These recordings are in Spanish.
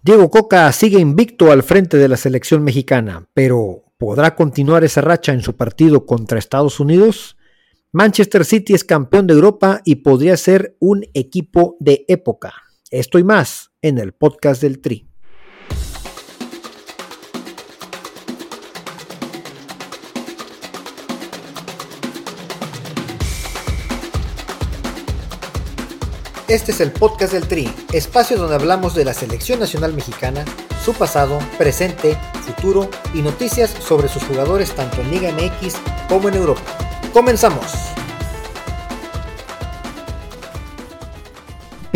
Diego Coca sigue invicto al frente de la selección mexicana, pero ¿podrá continuar esa racha en su partido contra Estados Unidos? Manchester City es campeón de Europa y podría ser un equipo de época. Esto y más en el podcast del Tri. Este es el podcast del Tri, espacio donde hablamos de la selección nacional mexicana, su pasado, presente, futuro y noticias sobre sus jugadores tanto en Liga MX como en Europa. Comenzamos.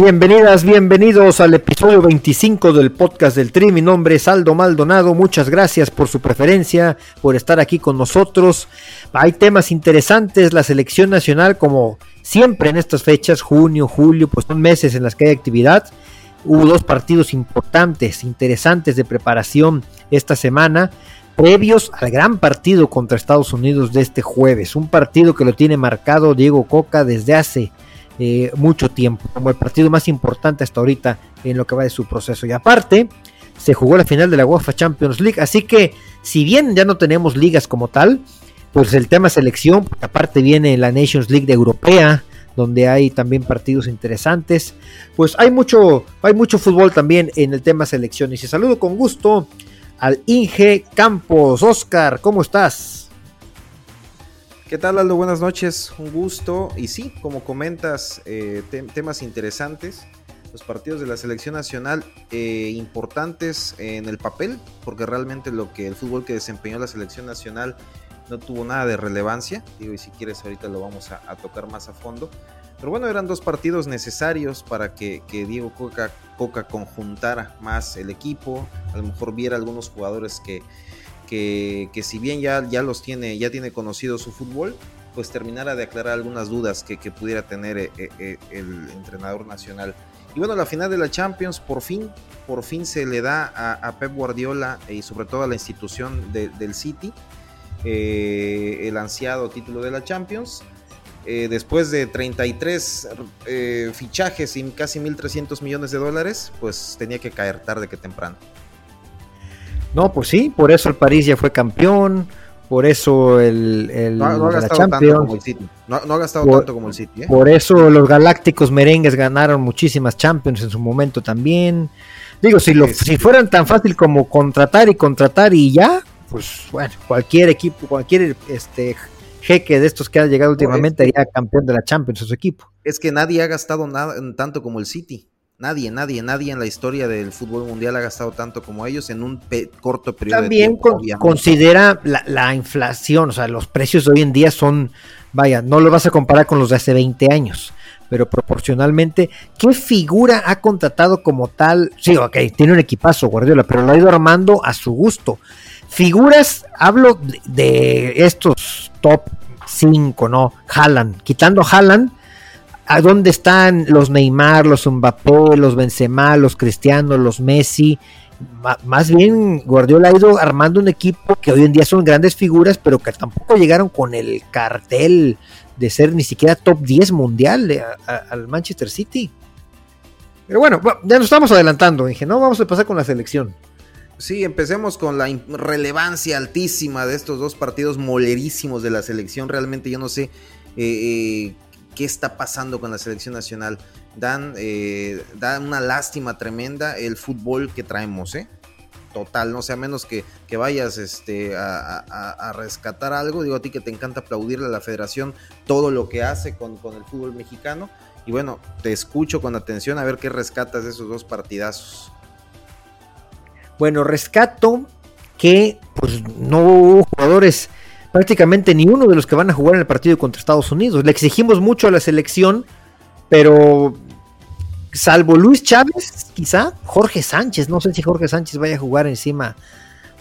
Bienvenidas, bienvenidos al episodio 25 del podcast del Tri. Mi nombre es Aldo Maldonado. Muchas gracias por su preferencia, por estar aquí con nosotros. Hay temas interesantes. La selección nacional, como siempre en estas fechas, junio, julio, pues son meses en las que hay actividad. Hubo dos partidos importantes, interesantes de preparación esta semana, previos al gran partido contra Estados Unidos de este jueves. Un partido que lo tiene marcado Diego Coca desde hace eh, mucho tiempo, como el partido más importante hasta ahorita en lo que va de su proceso. Y aparte, se jugó la final de la UEFA Champions League, así que si bien ya no tenemos ligas como tal, pues el tema selección, aparte viene la Nations League de Europea, donde hay también partidos interesantes. Pues hay mucho, hay mucho fútbol también en el tema selección. Y se saludo con gusto al Inge Campos. Oscar, ¿cómo estás? ¿Qué tal, Aldo? Buenas noches, un gusto. Y sí, como comentas, eh, temas interesantes. Los partidos de la selección nacional eh, importantes en el papel, porque realmente lo que el fútbol que desempeñó la selección nacional no tuvo nada de relevancia. Digo, y si quieres ahorita lo vamos a, tocar más a fondo. Pero bueno, eran dos partidos necesarios para que, Diego Coca, Coca, conjuntara más el equipo. A lo mejor viera algunos jugadores que, que, si bien ya, ya los tiene, ya tiene conocido su fútbol, pues terminara de aclarar algunas dudas que, pudiera tener eh, eh, eh, el entrenador nacional. Y bueno, la final de la Champions, por fin, por fin se le da a, Pep Guardiola y sobre todo a la institución del City el ansiado título de la Champions. Después de 33 eh, fichajes y casi 1.300 millones de dólares, pues tenía que caer tarde que temprano. No, pues sí, por eso el París ya fue campeón, por eso el, no, ha gastado tanto como el City. No, ha gastado por, tanto como el City. Por eso los Galácticos Merengues ganaron muchísimas Champions en su momento también. Digo, si, lo, si fueran tan fácil como contratar y contratar y ya, pues bueno, cualquier equipo, cualquier este jeque de estos que ha llegado últimamente sería campeón de la Champions su equipo. Es que nadie ha gastado nada, tanto como el City. Nadie, nadie, nadie en la historia del fútbol mundial ha gastado tanto como ellos en un corto periodo También de tiempo. También considera la, la, inflación, o sea, los precios de hoy en día son, vaya, no lo vas a comparar con los de hace 20 años, pero proporcionalmente, ¿qué figura ha contratado como tal? Sí, ok, tiene un equipazo Guardiola, pero lo ha ido armando a su gusto. Figuras, hablo de, estos top 5, ¿no? Haaland, quitando Haaland, ¿a dónde están los Neymar, los Mbappé, los Benzema, los Cristiano, los Messi? más bien Guardiola ha ido armando un equipo que hoy en día son grandes figuras, pero que tampoco llegaron con el cartel de ser ni siquiera top 10 mundial al Manchester City. Pero bueno, ya nos estamos adelantando, dije, no, vamos a pasar con la selección. Sí, empecemos con la relevancia altísima de estos dos partidos molerísimos de la selección. Realmente yo no sé eh, eh, qué está pasando con la selección nacional. Dan, eh, dan una lástima tremenda el fútbol que traemos, ¿eh? Total, no sé, a menos que, que vayas este, a, rescatar algo. Digo a ti que te encanta aplaudirle a la federación todo lo que hace con, con el fútbol mexicano. Y bueno, te escucho con atención a ver qué rescatas de esos dos partidazos. Bueno, rescato que pues no hubo jugadores, prácticamente ni uno de los que van a jugar en el partido contra Estados Unidos. Le exigimos mucho a la selección, pero salvo Luis Chávez, quizá Jorge Sánchez, no sé si Jorge Sánchez vaya a jugar encima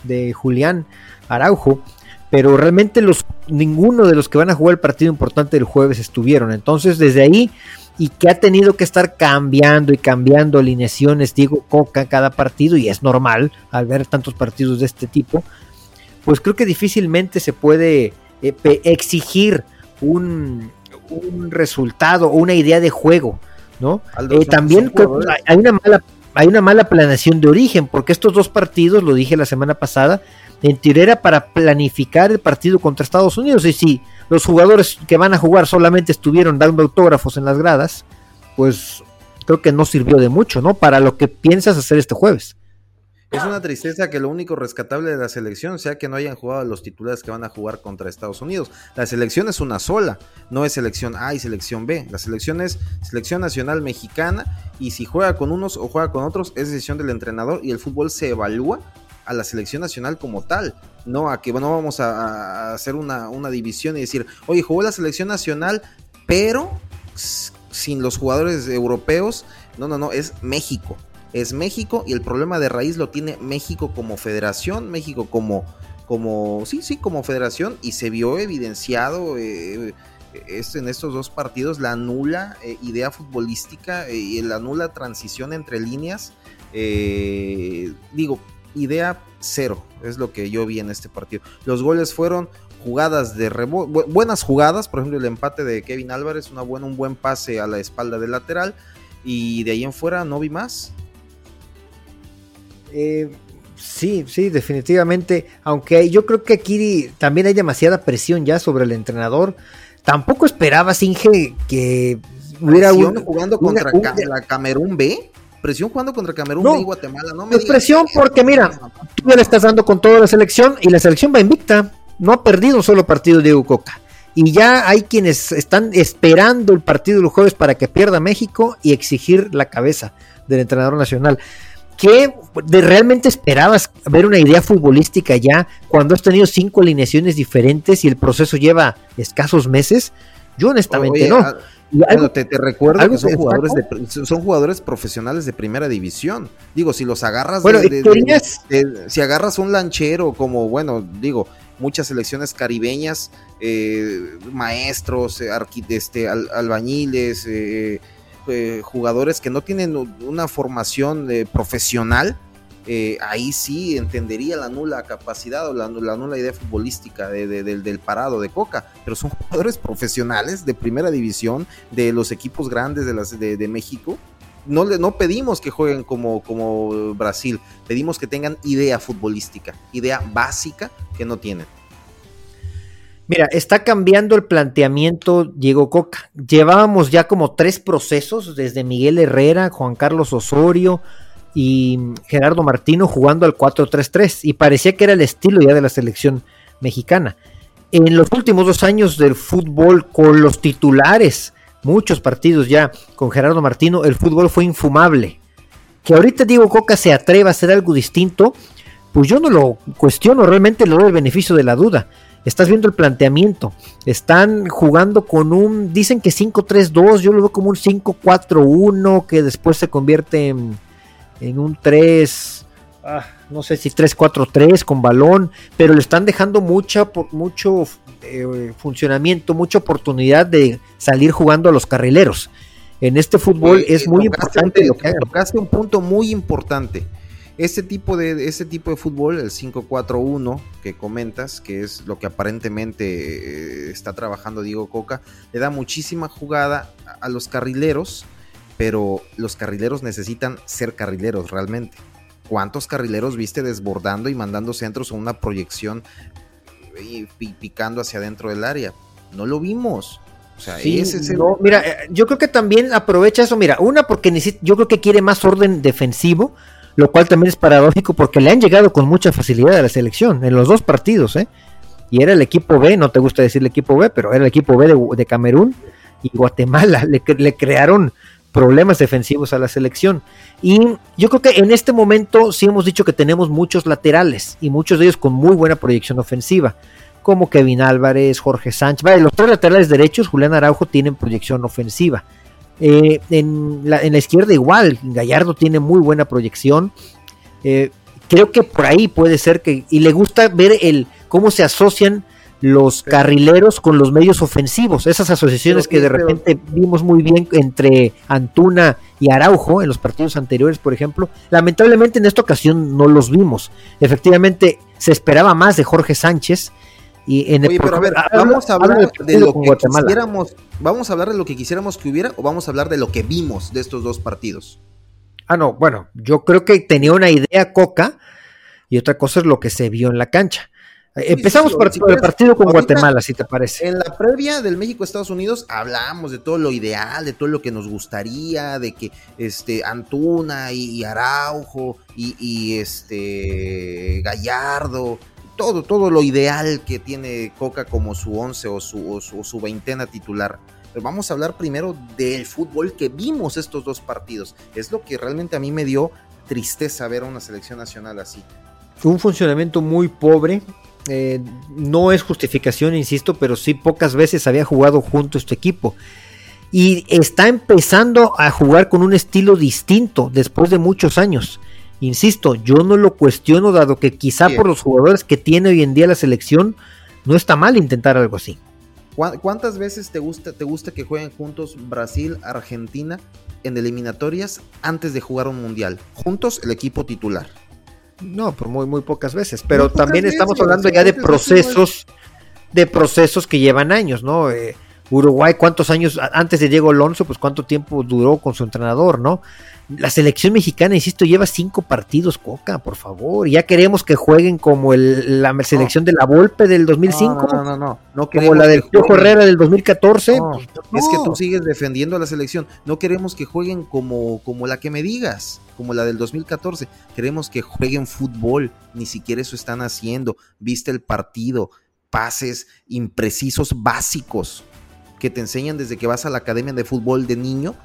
de Julián Araujo, pero realmente los ninguno de los que van a jugar el partido importante del jueves estuvieron. Entonces, desde ahí y que ha tenido que estar cambiando y cambiando alineaciones Diego Coca cada partido y es normal al ver tantos partidos de este tipo, pues creo que difícilmente se puede eh, exigir un, un resultado o una idea de juego, ¿no? Eh, también hay una mala hay una mala planeación de origen, porque estos dos partidos, lo dije la semana pasada, en teoría era para planificar el partido contra Estados Unidos. Y si los jugadores que van a jugar solamente estuvieron dando autógrafos en las gradas, pues creo que no sirvió de mucho, ¿no? Para lo que piensas hacer este jueves. Es una tristeza que lo único rescatable de la selección sea que no hayan jugado los titulares que van a jugar contra Estados Unidos. La selección es una sola, no es selección A y selección B. La selección es selección nacional mexicana y si juega con unos o juega con otros es decisión del entrenador y el fútbol se evalúa a la selección nacional como tal, no a que bueno, vamos a, hacer una, una división y decir, oye, jugó la selección nacional, pero sin los jugadores europeos. No, no, no, es México es México y el problema de raíz lo tiene México como federación, México como, como sí, sí, como federación y se vio evidenciado eh, en estos dos partidos la nula eh, idea futbolística eh, y la nula transición entre líneas. digo, idea cero, es lo que yo vi en este partido. Los goles fueron jugadas de rebote, buenas jugadas, por ejemplo el empate de Kevin Álvarez, una buena, un buen pase a la espalda del lateral y de ahí en fuera no vi más. Eh, sí, sí, definitivamente. Aunque yo creo que aquí también hay demasiada presión ya sobre el entrenador. Tampoco esperaba Singe que hubiera un, jugando contra la Camerún B. Presión jugando contra Camerún B y Guatemala. No me es presión porque mira, tú ya le estás dando con toda la selección y la selección va invicta. No ha perdido un solo partido de Coca. Y ya hay quienes están esperando el partido de los jueves para que pierda México y exigir la cabeza del entrenador nacional. ¿Qué de, realmente esperabas ver una idea futbolística ya cuando has tenido cinco alineaciones diferentes y el proceso lleva escasos meses? Yo honestamente no. Ah, te, recuerdo que son jugadores, son jugadores profesionales de primera división. Digo, si los agarras, bueno, si agarras un lanchero como, bueno, digo, muchas selecciones caribeñas, eh, maestros, eh, este, albañiles, eh, eh, jugadores que no tienen una formación eh, profesional, eh, ahí sí entendería la nula capacidad o la, nula idea futbolística del, parado de Coca, pero son jugadores profesionales de primera división, de los equipos grandes de, de, México. No, no pedimos que jueguen como, como Brasil, pedimos que tengan idea futbolística, idea básica que no tienen. Mira, está cambiando el planteamiento Diego Coca. Llevábamos ya como tres procesos, desde Miguel Herrera, Juan Carlos Osorio y Gerardo Martino jugando al 4-3-3 y parecía que era el estilo ya de la selección mexicana. En los últimos dos años del fútbol con los titulares, muchos partidos ya con Gerardo Martino, el fútbol fue infumable. Que ahorita Diego Coca se atreva a hacer algo distinto, pues yo no lo cuestiono, realmente le doy el beneficio de la duda estás viendo el planteamiento. Están jugando con un, dicen que 5-3-2, yo lo veo como un 5-4-1 que después se convierte en, un 3, ah, no sé si 3-4-3 con balón, pero le están dejando mucha, mucho eh, funcionamiento, mucha oportunidad de salir jugando a los carrileros. En este fútbol es muy importante lo que hagan. un punto muy importante este tipo de, este tipo de fútbol, el 5-4-1 que comentas, que es lo que aparentemente eh, está trabajando Diego Coca, le da muchísima jugada a los carrileros, pero los carrileros necesitan ser carrileros realmente. ¿Cuántos carrileros viste desbordando y mandando centros a una proyección y picando hacia adentro del área? No lo vimos. O sea, ese Mira, eh, yo creo que también aprovecha eso. Mira, una porque yo creo que quiere más orden defensivo lo cual también es paradójico porque le han llegado con mucha facilidad a la selección en los dos partidos, ¿eh? Y era el equipo B, no te gusta decir el equipo B, pero era el equipo B de, Camerún y Guatemala, le, le, crearon problemas defensivos a la selección. Y yo creo que en este momento sí hemos dicho que tenemos muchos laterales y muchos de ellos con muy buena proyección ofensiva, como Kevin Álvarez, Jorge Sánchez. Vale, los tres laterales derechos, Julián Araujo, tienen proyección ofensiva. Eh, en, la, izquierda igual, Gallardo tiene muy buena proyección. Eh, creo que por ahí puede ser que... Y le gusta ver el cómo se asocian los carrileros con los medios ofensivos, esas asociaciones que de repente vimos muy bien entre Antuna y Araujo en los partidos anteriores, por ejemplo. Lamentablemente en esta ocasión no los vimos. Efectivamente se esperaba más de Jorge Sánchez y en Oye, pero a ver, vamos a hablar de lo que quisiéramos, vamos a hablar de lo que quisiéramos que hubiera o vamos a hablar de lo que vimos de estos dos partidos. Ah, no, bueno, yo creo que tenía una idea Coca y otra cosa es lo que se vio en la cancha. Empezamos por, el partido con Guatemala, si te parece. En la previa del México-Estados Unidos hablamos de todo lo ideal, de todo lo que nos gustaría, de que este Antuna y, Araujo y, este Gallardo, todo, todo lo ideal que tiene Coca como su once o su, veintena titular. Pero vamos a hablar primero del fútbol que vimos estos dos partidos. Es lo que realmente a mí me dio tristeza ver a una selección nacional así. Fue un funcionamiento muy pobre, eh, no es justificación, insisto, pero sí pocas veces había jugado junto este equipo. Y está empezando a jugar con un estilo distinto después de muchos años. Insisto, yo no lo cuestiono, dado que quizá por los jugadores que tiene hoy en día la selección, no está mal intentar algo así. ¿Cuántas veces te gusta, te gusta que jueguen juntos Brasil, Argentina en eliminatorias antes de jugar un mundial? Juntos el equipo titular. No, por muy, muy pocas veces. Pero también estamos hablando ya de procesos, de procesos que llevan años, ¿no? Eh, Uruguay, ¿cuántos años antes de Diego Alonso? Pues cuánto tiempo duró con su entrenador, ¿no? La selección mexicana, insisto, lleva cinco partidos, Coca, por favor. Ya queremos que jueguen como el, la selección de la Volpe del 2005. No, no, no. no, como la del Piojo Herrera del 2014. es que tú sigues defendiendo a la selección. No queremos que jueguen como, como la que me digas, como la del 2014. Queremos que jueguen fútbol. Ni siquiera eso están haciendo. Viste el partido. Pases imprecisos básicos que te enseñan desde que vas a la academia de fútbol de niño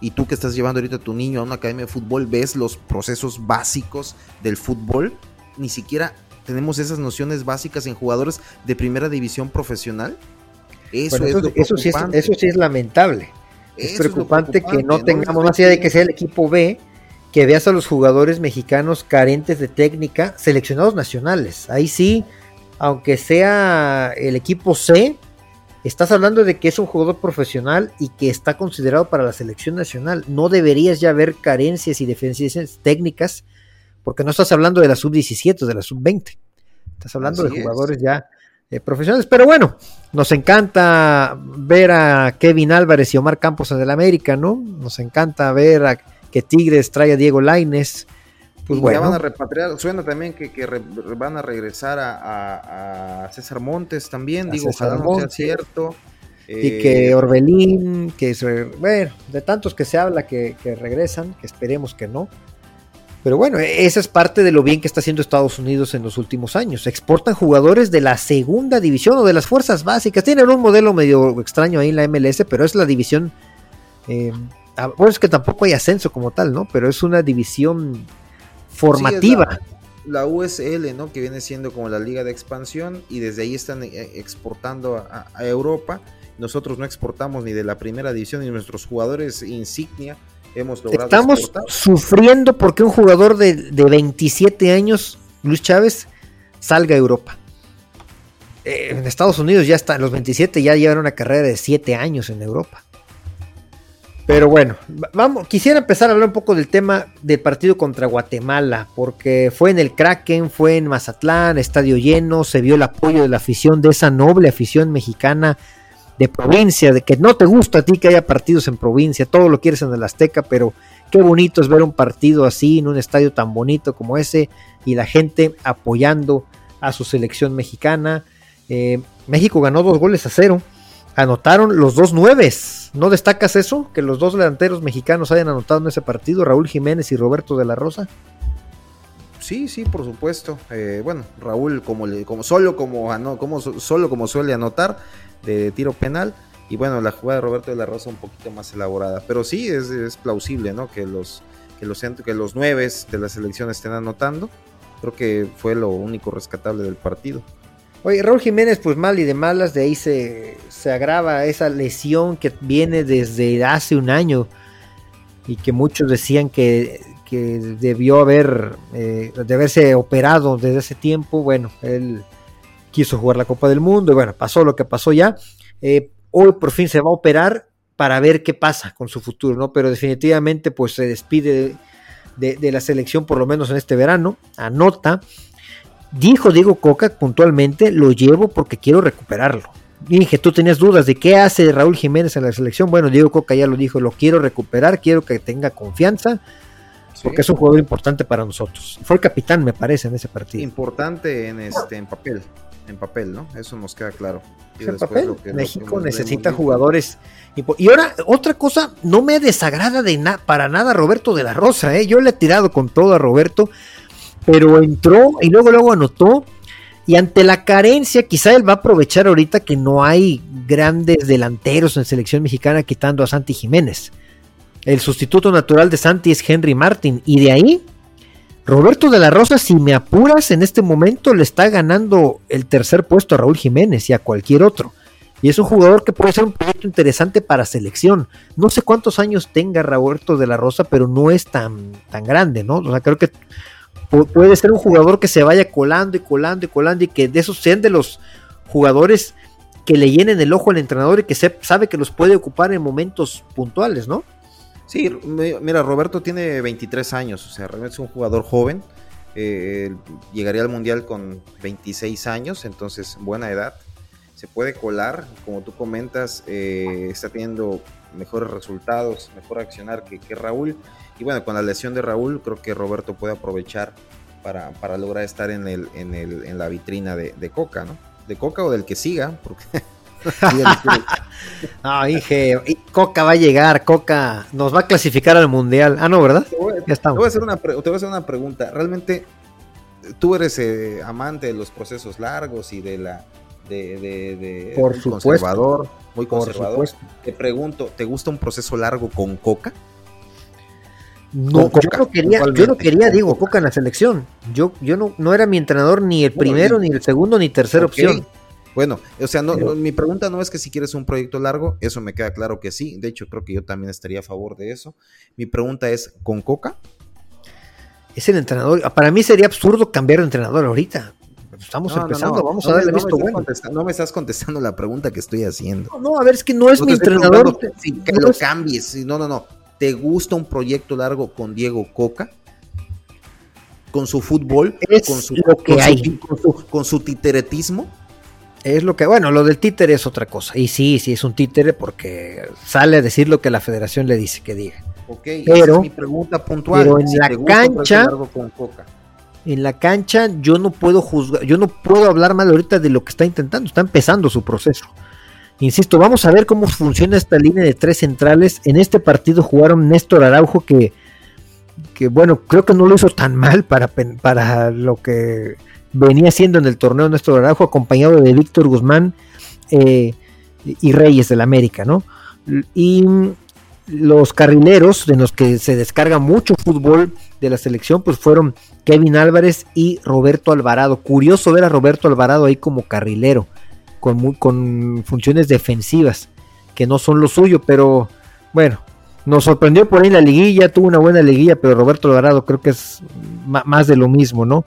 y tú que estás llevando ahorita a tu niño a una academia de fútbol, ves los procesos básicos del fútbol, ni siquiera tenemos esas nociones básicas en jugadores de primera división profesional. Eso, es eso, sí es, eso sí es lamentable. es preocupante, que no tengamos, más allá de que sea el equipo B, que veas a los jugadores mexicanos carentes de técnica, seleccionados nacionales. Ahí sí, aunque sea el equipo C, Estás hablando de que es un jugador profesional y que está considerado para la selección nacional. No deberías ya ver carencias y deficiencias técnicas, porque no estás hablando de la sub-17 de la sub-20. Estás hablando de jugadores ya eh, profesionales. Pero bueno, nos encanta ver a Kevin Álvarez y Omar Campos en el América, ¿no? Nos encanta ver a que Tigres trae a Diego Laines pues bueno. Ya van a repatriar, suena también que, van a regresar a, César Montes también, digo, ojalá no sea cierto. Y que eh, Orbelín, que bueno, de tantos que se habla que, regresan, que esperemos que no. Pero bueno, e, esa es parte de lo bien que está haciendo Estados Unidos en los últimos años. Exportan jugadores de la segunda división o de las fuerzas básicas. Tienen un modelo medio extraño ahí en la MLS, pero es la división. Eh, bueno, es que tampoco hay ascenso como tal, ¿no? Pero es una división formativa. la, USL, ¿no? Que viene siendo como la liga de expansión y desde ahí están eh, exportando a, Europa. Nosotros no exportamos ni de la primera división ni nuestros jugadores insignia hemos logrado. Estamos sufriendo porque un jugador de, de, 27 años, Luis Chávez, salga a Europa. Eh, en Estados Unidos ya están, los 27 ya llevan una carrera de 7 años en Europa. Pero bueno, vamos, quisiera empezar a hablar un poco del tema del partido contra Guatemala, porque fue en el Kraken, fue en Mazatlán, estadio lleno, se vio el apoyo de la afición, de esa noble afición mexicana de provincia, de que no te gusta a ti que haya partidos en provincia, todo lo quieres en el Azteca, pero qué bonito es ver un partido así en un estadio tan bonito como ese y la gente apoyando a su selección mexicana. Eh, México ganó dos goles a cero anotaron los dos nueves. ¿No destacas eso? Que los dos delanteros mexicanos hayan anotado en ese partido, Raúl Jiménez y Roberto de la Rosa. Sí, sí, por supuesto. Eh, bueno, Raúl como, como solo como, como solo como suele anotar de tiro penal y bueno, la jugada de Roberto de la Rosa un poquito más elaborada, pero sí es, plausible, ¿no? Que los que los que los nueves de la selección estén anotando. Creo que fue lo único rescatable del partido. Oye, Raúl Jiménez, pues mal y de malas, de ahí se, se agrava esa lesión que viene desde hace un año y que muchos decían que, debió haber, eh, de haberse operado desde ese tiempo. Bueno, él quiso jugar la Copa del Mundo y bueno, pasó lo que pasó ya. Eh, hoy por fin se va a operar para ver qué pasa con su futuro, ¿no? Pero definitivamente pues se despide de, de la selección por lo menos en este verano, anota Dijo Diego Coca puntualmente, lo llevo porque quiero recuperarlo. dije, tú tenías dudas de qué hace Raúl Jiménez en la selección. Bueno, Diego Coca ya lo dijo, lo quiero recuperar, quiero que tenga confianza. porque es un jugador importante para nosotros. Fue el capitán, me parece, en ese partido. Importante en este en papel, en papel, ¿no? Eso nos queda claro. En papel, México necesita jugadores. Y ahora, otra cosa, no me desagrada de para nada Roberto de la Rosa, ¿eh? Yo le he tirado con todo a Roberto, pero entró y luego luego anotó. Y ante la carencia, quizá él va a aprovechar ahorita que no hay grandes delanteros en selección mexicana quitando a Santi Jiménez. El sustituto natural de Santi es Henry Martin. Y de ahí, Roberto de la Rosa, si me apuras en este momento, le está ganando el tercer puesto a Raúl Jiménez y a cualquier otro. Y es un jugador que puede ser un proyecto interesante para selección. No sé cuántos años tenga Roberto de la Rosa, pero no es tan, tan grande, ¿no? O sea, creo que puede ser un jugador que se vaya colando y colando y colando y que de esos sean de los jugadores que le llenen el ojo al entrenador y que se, sabe que los puede ocupar en momentos puntuales, ¿no? Sí, mira, Roberto tiene 23 años, o sea, realmente es un jugador joven. Eh, llegaría al Mundial con 26 años, entonces buena edad. Se puede colar, como tú comentas, eh, está teniendo mejores resultados, mejor accionar que, Raúl. Y bueno, con la lesión de Raúl, creo que Roberto puede aprovechar para, lograr estar en, el, en, el, en la vitrina de, de Coca, ¿no? De Coca o del que siga, porque no, dije, Coca va a llegar, Coca nos va a clasificar al mundial. Ah, no, ¿verdad? Te voy, ya estamos. Te voy, a hacer una, te voy a hacer una pregunta. ¿Realmente tú eres eh, amante de los procesos largos y de la. De, de, Por conservador, muy conservador. Te pregunto, ¿te gusta un proceso largo con Coca? No, yo no quería, yo no quería Diego Coca en la selección. Yo, yo no, no era mi entrenador ni el primero, ni el segundo, ni tercera opción. Bueno, o sea, no, mi pregunta no es que si quieres un proyecto largo, eso me queda claro que sí. De hecho, creo que yo también estaría a favor de eso. Mi pregunta es, ¿con Coca? Es el entrenador. Para mí sería absurdo cambiar de entrenador ahorita. Estamos empezando, vamos a darle visto bueno. No me estás contestando la pregunta que estoy haciendo. No, a ver, es que no es mi entrenador. que lo cambies. No, no, no. ¿Te gusta un proyecto largo con Diego Coca? Con su fútbol, con su, lo que hay. con su titeretismo es lo que, bueno, lo del títere es otra cosa. Y sí, sí es un títere porque sale a decir lo que la federación le dice que diga. Ok, pero, es mi pregunta puntual. Pero en la cancha, en la cancha yo no puedo juzgar, yo no puedo hablar mal ahorita de lo que está intentando, está empezando su proceso. Insisto, vamos a ver cómo funciona esta línea de tres centrales. En este partido jugaron Néstor Araujo que, que bueno, creo que no lo hizo tan mal para, para lo que venía siendo en el torneo nuestro Araujo, acompañado de Víctor Guzmán eh, y Reyes del América, ¿no? Y los carrileros, de los que se descarga mucho fútbol de la selección, pues fueron Kevin Álvarez y Roberto Alvarado. Curioso ver a Roberto Alvarado ahí como carrilero, con, funciones defensivas, que no son lo suyo, pero bueno, nos sorprendió por ahí la liguilla, tuvo una buena liguilla, pero Roberto Alvarado creo que es más de lo mismo, ¿no?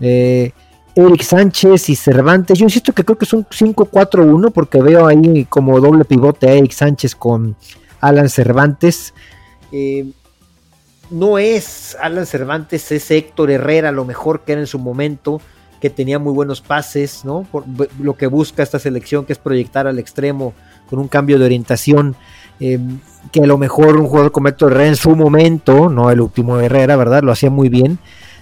Eh, Eric Sánchez y Cervantes. Yo insisto que creo que es un 5-4-1 porque veo ahí como doble pivote a Eric Sánchez con Alan Cervantes. Eh, no es Alan Cervantes, es Héctor Herrera, lo mejor que era en su momento, que tenía muy buenos pases, ¿no? Por lo que busca esta selección, que es proyectar al extremo con un cambio de orientación. Eh, que a lo mejor un jugador como Héctor Herrera en su momento, no el último Herrera, ¿verdad? Lo hacía muy bien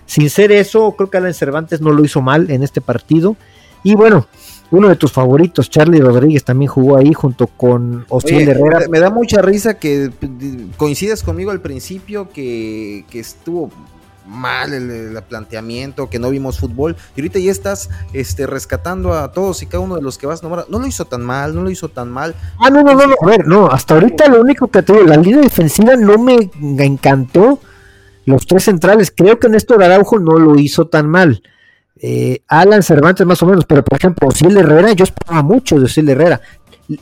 sin ser eso, creo que Alan Cervantes no lo hizo mal en este partido. Y bueno, uno de tus favoritos, Charlie Rodríguez, también jugó ahí junto con Osiel Herrera. Me da mucha risa que coincidas conmigo al principio que, estuvo mal el, planteamiento, que no vimos fútbol. Y ahorita ya estás este, rescatando a todos y cada uno de los que vas a nombrar. No lo hizo tan mal, no lo hizo tan mal. Ah, no, no, no, no. a ver, no, hasta ahorita lo único que te la línea defensiva no me encantó los tres centrales, creo que Néstor Araujo no lo hizo tan mal. Eh, Alan Cervantes más o menos, pero por ejemplo, Osiel Herrera, yo esperaba mucho de Osiel Herrera.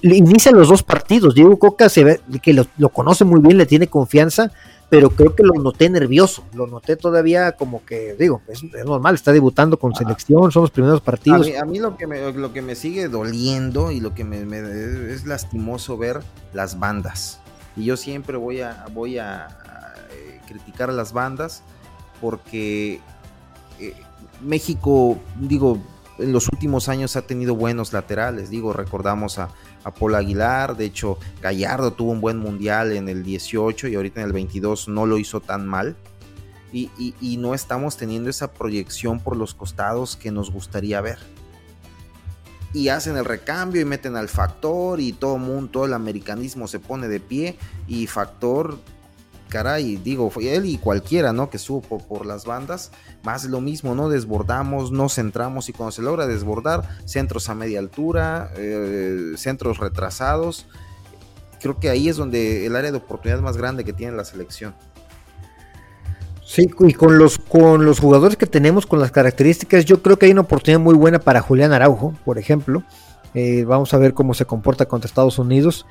Inicia los dos partidos, Diego Coca se ve que lo, conoce muy bien, le tiene confianza, pero creo que lo noté nervioso, lo noté todavía como que, digo, es, normal, está debutando con selección, son los primeros partidos. A mí, lo, que me, lo que me sigue doliendo y lo que me, es lastimoso ver las bandas. Y yo siempre voy a, voy a, criticar a las bandas porque eh, México, digo, en los últimos años ha tenido buenos laterales, digo, recordamos a, a Paul Aguilar, de hecho Gallardo tuvo un buen mundial en el 18 y ahorita en el 22 no lo hizo tan mal. y, no estamos teniendo esa proyección por los costados que nos gustaría ver. Y hacen el recambio y meten al factor y todo mundo, todo el americanismo se pone de pie y factor caray, digo, él y cualquiera, ¿no? Que supo por, las bandas, más lo mismo, ¿no? Desbordamos, nos centramos y cuando se logra desbordar, centros a media altura, eh, centros retrasados, creo que ahí es donde el área de oportunidad más grande que tiene la selección. Sí, y con los, con los jugadores que tenemos, con las características, yo creo que hay una oportunidad muy buena para Julián Araujo, por ejemplo. Eh, vamos a ver cómo se comporta contra Estados Unidos.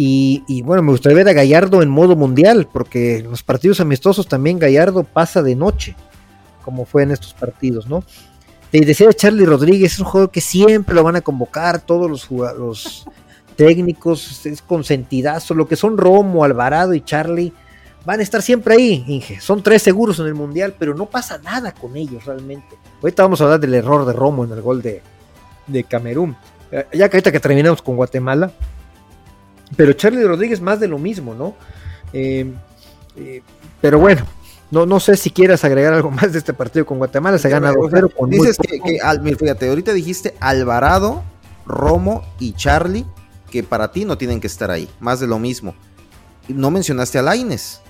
Y, bueno, me gustaría ver a Gallardo en modo mundial, porque en los partidos amistosos también Gallardo pasa de noche, como fue en estos partidos, ¿no? Te decía Charlie Rodríguez, es un jugador que siempre lo van a convocar, todos los, los técnicos, es consentidazo, lo que son Romo, Alvarado y Charlie, van a estar siempre ahí, Inge. Son tres seguros en el mundial, pero no pasa nada con ellos realmente. Ahorita vamos a hablar del error de Romo en el gol de, de Camerún. Eh, ya que ahorita que terminamos con Guatemala, pero Charlie Rodríguez más de lo mismo, ¿no? Eh, eh, pero bueno, no, no sé si quieras agregar algo más de este partido con Guatemala. Se gana 2-0 con Dices que, que fíjate, ahorita dijiste Alvarado, Romo y Charlie, que para ti no tienen que estar ahí. Más de lo mismo. No mencionaste a Laines.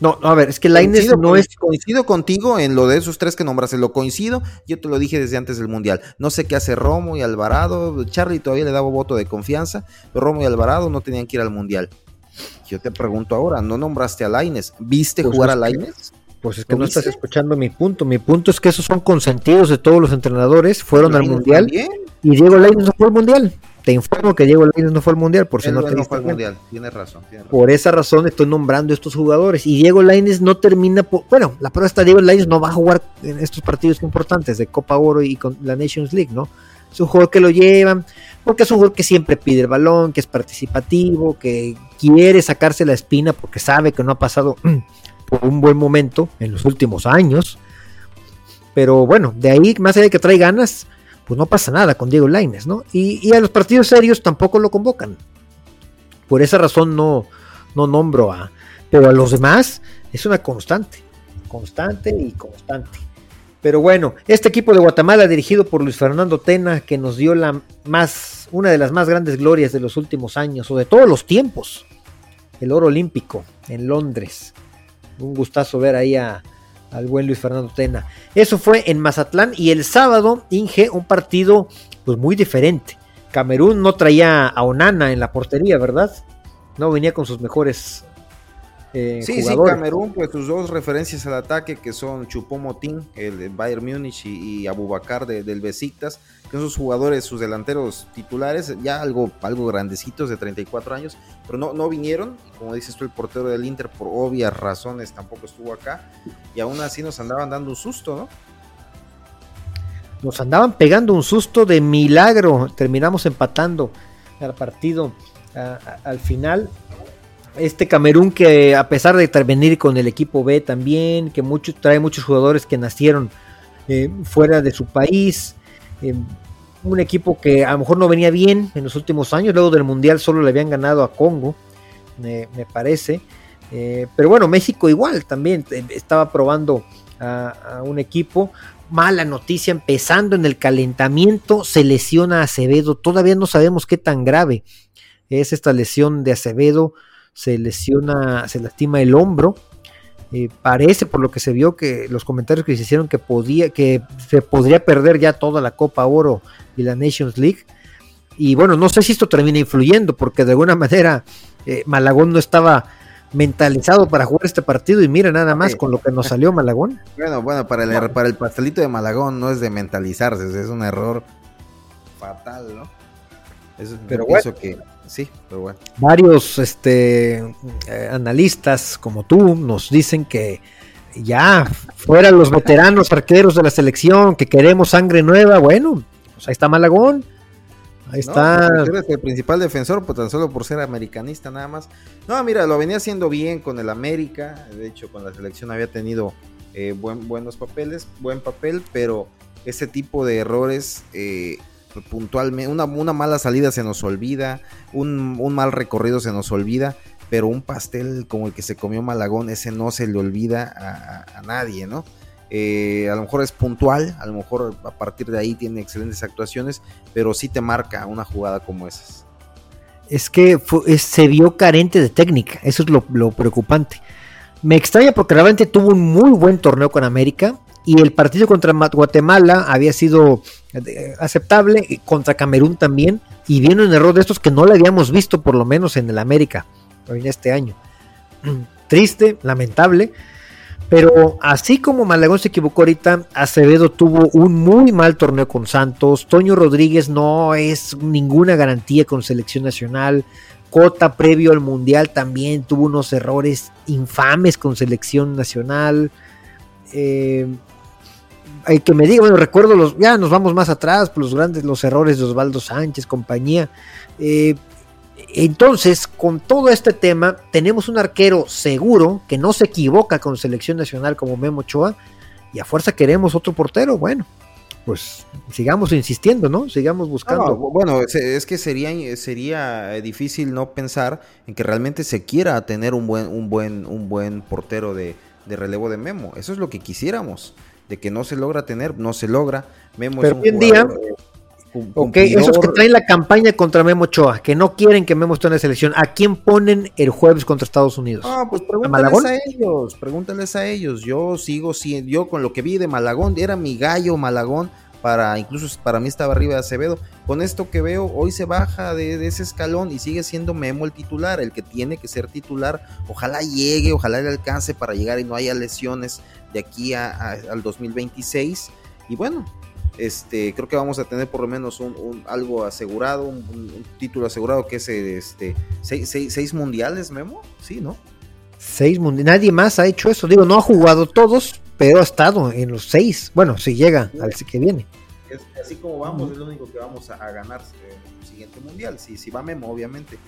No, a ver, es que Laines no es. Coincido contigo en lo de esos tres que nombraste, lo coincido. Yo te lo dije desde antes del Mundial. No sé qué hace Romo y Alvarado. Charlie todavía le daba voto de confianza, pero Romo y Alvarado no tenían que ir al Mundial. Yo te pregunto ahora, ¿no nombraste a Laines? ¿Viste pues jugar a Laines? Pues es que no estás escuchando mi punto. Mi punto es que esos son consentidos de todos los entrenadores, fueron al Mundial. Y Diego Laines no fue al Mundial. Te informo que Diego Lainez no fue al mundial, por si no, te fue al mundial, tienes razón, Por esa razón estoy nombrando estos jugadores. Y Diego Lainez no termina por. Bueno, la prueba está: Diego Lainez no va a jugar en estos partidos importantes de Copa Oro y con la Nations League, ¿no? Es un jugador que lo llevan, porque es un jugador que siempre pide el balón, que es participativo, que quiere sacarse la espina porque sabe que no ha pasado por un buen momento en los últimos años. Pero bueno, de ahí, más allá de que trae ganas, pues no pasa nada con Diego Laines, ¿no? Y, a los partidos serios tampoco lo convocan. Por esa razón no, no nombro a. Pero a los demás es una constante. Constante y constante. Pero bueno, este equipo de Guatemala, dirigido por Luis Fernando Tena, que nos dio la más, una de las más grandes glorias de los últimos años, o de todos los tiempos, el oro olímpico en Londres. Un gustazo ver ahí a, al buen Luis Fernando Tena. Eso fue en Mazatlán y el sábado Inge un partido pues muy diferente. Camerún no traía a Onana en la portería, ¿verdad? No venía con sus mejores eh, sí, sí, Camerún, pues sus dos referencias al ataque que son Chupó-Motín, el de Bayern Múnich y, y Abubakar del Besiktas, que son sus jugadores, sus delanteros titulares, ya algo, algo grandecitos de 34 años, pero no, no vinieron, como dices tú, el portero del Inter por obvias razones tampoco estuvo acá, y aún así nos andaban dando un susto, ¿no? Nos andaban pegando un susto de milagro, terminamos empatando el partido al final este Camerún que a pesar de intervenir con el equipo B también, que mucho, trae muchos jugadores que nacieron eh, fuera de su país, eh, un equipo que a lo mejor no venía bien en los últimos años, luego del Mundial solo le habían ganado a Congo, me parece, eh, pero bueno, México igual también estaba probando a, un equipo, mala noticia, empezando en el calentamiento, se lesiona Acevedo, todavía no sabemos qué tan grave es esta lesión de Acevedo, se lesiona, se lastima el hombro. Eh, parece por lo que se vio que los comentarios que se hicieron que podía, que se podría perder ya toda la Copa Oro y la Nations League. Y bueno, no sé si esto termina influyendo, porque de alguna manera eh, Malagón no estaba mentalizado para jugar este partido y mira nada más con lo que nos salió Malagón. Bueno, bueno, para el, para el pastelito de Malagón no es de mentalizarse, es un error fatal, ¿no? Eso, pero bueno, que sí, pero bueno. Varios este, eh, analistas como tú nos dicen que ya fueran los veteranos arqueros de la selección, que queremos sangre nueva. Bueno, pues ahí está Malagón. Ahí está. Pues, el principal defensor, pues tan solo por ser americanista nada más. No, mira, lo venía haciendo bien con el América. De hecho, con la selección había tenido eh, buen, buenos papeles, buen papel, pero ese tipo de errores eh, puntualmente, una, una, mala salida se nos olvida, un, mal recorrido se nos olvida, pero un pastel como el que se comió Malagón, ese no se le olvida a, nadie, ¿no? Eh, a lo mejor es puntual, a lo mejor a partir de ahí tiene excelentes actuaciones, pero sí te marca una jugada como esas. Es que se vio carente de técnica, eso es lo, lo preocupante. Me extraña porque realmente tuvo un muy buen torneo con América, y el partido contra Guatemala había sido aceptable, contra Camerún también, y viene un error de estos que no le habíamos visto por lo menos en el América en este año. Triste, lamentable, pero así como Malagón se equivocó ahorita, Acevedo tuvo un muy mal torneo con Santos, Toño Rodríguez no es ninguna garantía con selección nacional, Cota previo al Mundial también tuvo unos errores infames con selección nacional. Eh, hay que me diga, bueno, recuerdo los, ya nos vamos más atrás, por los grandes, los errores de Osvaldo Sánchez, compañía. Eh, entonces, con todo este tema, tenemos un arquero seguro que no se equivoca con selección nacional como Memo Ochoa, y a fuerza queremos otro portero. Bueno, pues sigamos insistiendo, ¿no? Sigamos buscando. bueno, es, que sería, sería difícil no pensar en que realmente se quiera tener un buen, un buen, un buen portero de, de relevo de Memo. Eso es lo que quisiéramos de que no se logra tener, no se logra. Memo Pero hoy en día, esos que traen la campaña contra Memo Ochoa, que no quieren que Memo esté en la selección, ¿a quién ponen el jueves contra Estados Unidos? Ah, pues pregúntales ¿A, ellos, pregúntales a ellos. Yo sigo, siendo, yo con lo que vi de Malagón, era mi gallo Malagón, para incluso para mí estaba arriba de Acevedo. Con esto que veo, hoy se baja de, ese escalón y sigue siendo Memo el titular, el que tiene que ser titular. Ojalá llegue, ojalá le alcance para llegar y no haya lesiones de aquí al 2026. Y bueno, este, creo que vamos a tener por lo menos un, algo asegurado, un, título asegurado que es este, seis, mundiales, Memo, sí, ¿no? Seis mundiales, nadie más ha hecho eso, digo, no ha jugado todos, pero ha estado en los seis, bueno, si llega al que viene. así como vamos, es lo único que vamos a, ganar el siguiente mundial, si, si va Memo, obviamente.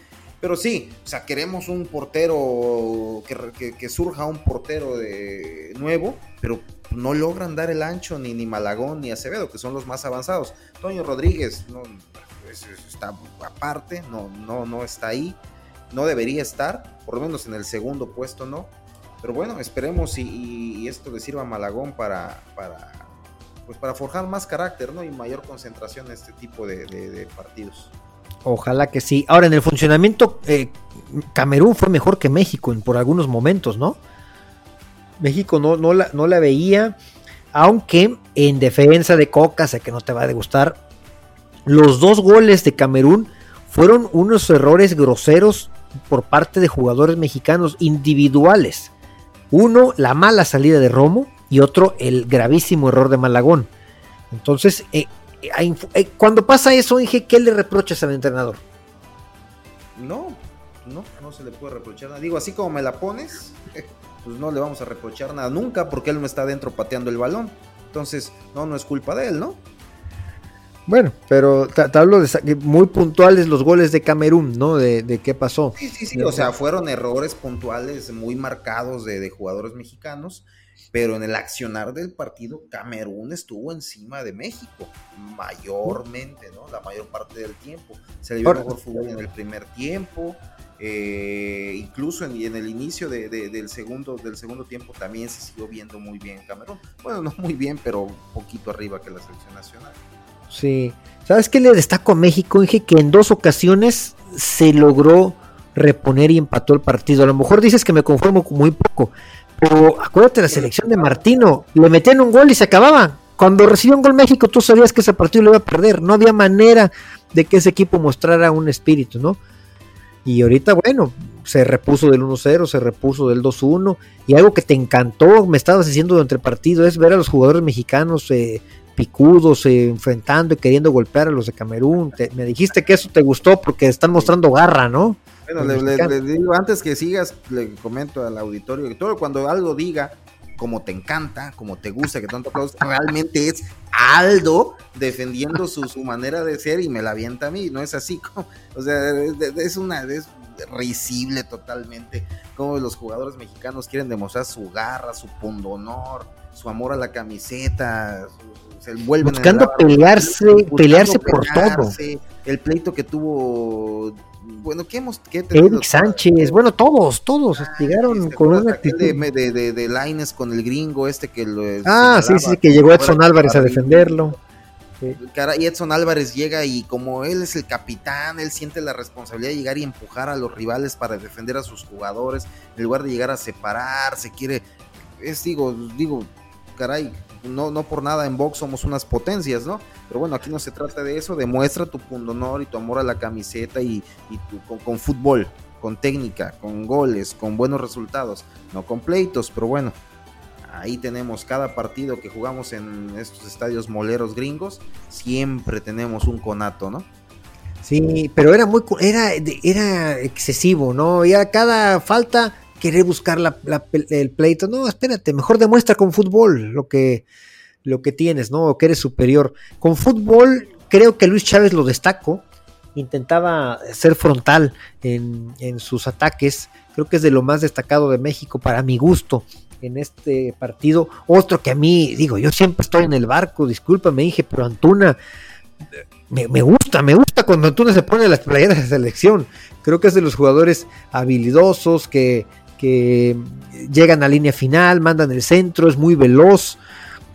Pero sí, o sea, queremos un portero, que, surja un portero de nuevo, pero no logran dar el ancho ni, ni Malagón ni Acevedo, que son los más avanzados. Toño Rodríguez no, está aparte, no, no, no está ahí, no debería estar, por lo menos en el segundo puesto no. Pero bueno, esperemos y, esto le sirva a Malagón para, para, pues para forjar más carácter ¿no? y mayor concentración en este tipo de partidos. Ojalá que sí. Ahora, en el funcionamiento, eh, Camerún fue mejor que México en, por algunos momentos, ¿no? México no, no, la, no la veía, aunque en defensa de Coca, sé que no te va a gustar, los dos goles de Camerún fueron unos errores groseros por parte de jugadores mexicanos individuales. Uno, la mala salida de Romo y otro, el gravísimo error de Malagón. Entonces, eh, cuando pasa eso, dije, ¿qué le reprochas al entrenador? No, no, no se le puede reprochar nada. Digo, así como me la pones, pues no le vamos a reprochar nada nunca porque él no está adentro pateando el balón. Entonces, no, no es culpa de él, ¿no? Bueno, pero te, hablo de muy puntuales los goles de Camerún, ¿no? De, qué pasó. Sí, sí, sí, o sea, fueron errores puntuales muy marcados de, de jugadores mexicanos pero en el accionar del partido, Camerún estuvo encima de México, mayormente, ¿no? La mayor parte del tiempo. Se le vio mejor fútbol en el primer tiempo, eh, incluso en, en, el inicio del, segundo, del segundo tiempo también se siguió viendo muy bien Camerún. Bueno, no muy bien, pero un poquito arriba que la selección nacional. Sí. ¿Sabes qué le destaco a México? Dije que en dos ocasiones se logró reponer y empató el partido. A lo mejor dices que me conformo con muy poco, pero acuérdate la selección de Martino, le metían un gol y se acababa. Cuando recibió un gol México, tú sabías que ese partido lo iba a perder. No había manera de que ese equipo mostrara un espíritu, ¿no? Y ahorita, bueno, se repuso del 1-0, se repuso del 2-1. Y algo que te encantó, me estabas diciendo durante el partido, es ver a los jugadores mexicanos eh, picudos, eh, enfrentando y queriendo golpear a los de Camerún. me dijiste que eso te gustó porque están mostrando garra, ¿no? Bueno, le, digo, antes que sigas, le comento al auditorio que todo cuando algo diga como te encanta, como te gusta, que tanto aplausos, realmente es Aldo defendiendo su, su, manera de ser y me la avienta a mí, no es así, como, o sea, es, una, es risible totalmente, como los jugadores mexicanos quieren demostrar su garra, su pundonor, su amor a la camiseta, se vuelven buscando pelearse, pelearse por todo. El pleito que tuvo bueno, ¿qué hemos qué Eric Sánchez, bueno, todos, todos ah, llegaron con una actitud de, de, de, Lines con el gringo este que lo Ah, sí, sí, que llegó Edson Álvarez a defenderlo. Y Edson Álvarez llega y como él es el capitán, él siente la responsabilidad de llegar y empujar a los rivales para defender a sus jugadores, en lugar de llegar a separar, se quiere, es digo, digo, caray, no, no por nada en box somos unas potencias, ¿no? Pero bueno, aquí no se trata de eso, demuestra tu pundonor y tu amor a la camiseta y, con, fútbol, con técnica, con goles, con buenos resultados, no con pleitos, pero bueno, ahí tenemos cada partido que jugamos en estos estadios moleros gringos, siempre tenemos un conato, ¿no? Sí, pero era muy era, era excesivo, ¿no? Ya cada falta querer buscar el pleito. No, espérate, mejor demuestra con fútbol lo que, lo que tienes, ¿no? O que eres superior. Con fútbol, creo que Luis Chávez lo destaco. Intentaba ser frontal en, en sus ataques. Creo que es de lo más destacado de México para mi gusto en este partido. Otro que a mí, digo, yo siempre estoy en el barco, discúlpame, dije, pero Antuna, me, me, gusta, me gusta cuando Antuna se pone las playeras de selección. Creo que es de los jugadores habilidosos que, que llegan a línea final, mandan el centro, es muy veloz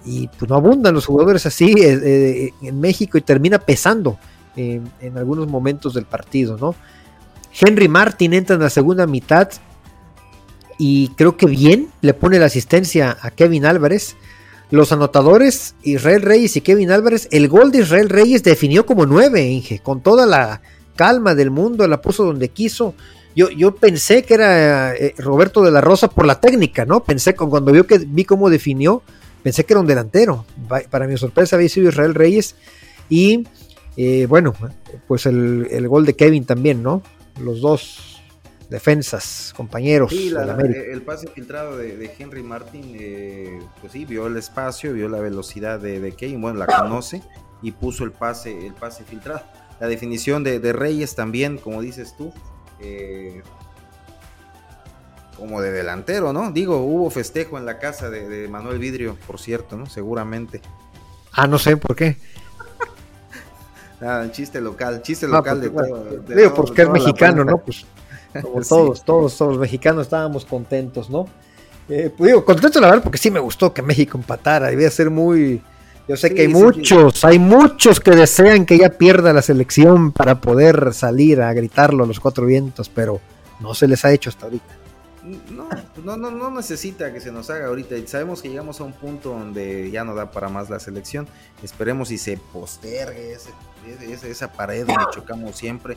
y pues no abundan los jugadores así eh, eh, en México y termina pesando en algunos momentos del partido, ¿no? Henry Martin entra en la segunda mitad y creo que bien le pone la asistencia a Kevin Álvarez. Los anotadores, Israel Reyes y Kevin Álvarez, el gol de Israel Reyes definió como nueve, Inge, con toda la calma del mundo, la puso donde quiso. Yo, yo pensé que era eh, Roberto de la Rosa por la técnica, ¿no? Pensé cuando vio que vi cómo definió, pensé que era un delantero. Para mi sorpresa había sido Israel Reyes. Y eh, bueno, pues el, gol de Kevin también, ¿no? Los dos defensas, compañeros. Sí, el pase filtrado de, Henry Martin, eh, pues sí, vio el espacio, vio la velocidad de, Kevin, bueno, la conoce y puso el pase, el pase filtrado. La definición de, de Reyes también, como dices tú, eh, como de delantero, ¿no? Digo, hubo festejo en la casa de, Manuel Vidrio, por cierto, ¿no? Seguramente. Ah, no sé por qué. Nada, chiste local, chiste local pues, de, todo, digo, porque es mexicano, ¿no? Pues como todos, todos, todos los mexicanos estábamos contentos, ¿no? Eh, pues, digo, contento la verdad porque sí me gustó que México empatara, debía ser muy, yo sé que hay muchos, hay muchos que desean que ya pierda la selección para poder salir a gritarlo a los cuatro vientos, pero no se les ha hecho hasta ahorita. No, no, no, no necesita que se nos haga ahorita. Sabemos que llegamos a un punto donde ya no da para más la selección. Esperemos y se postergue esa pared donde chocamos siempre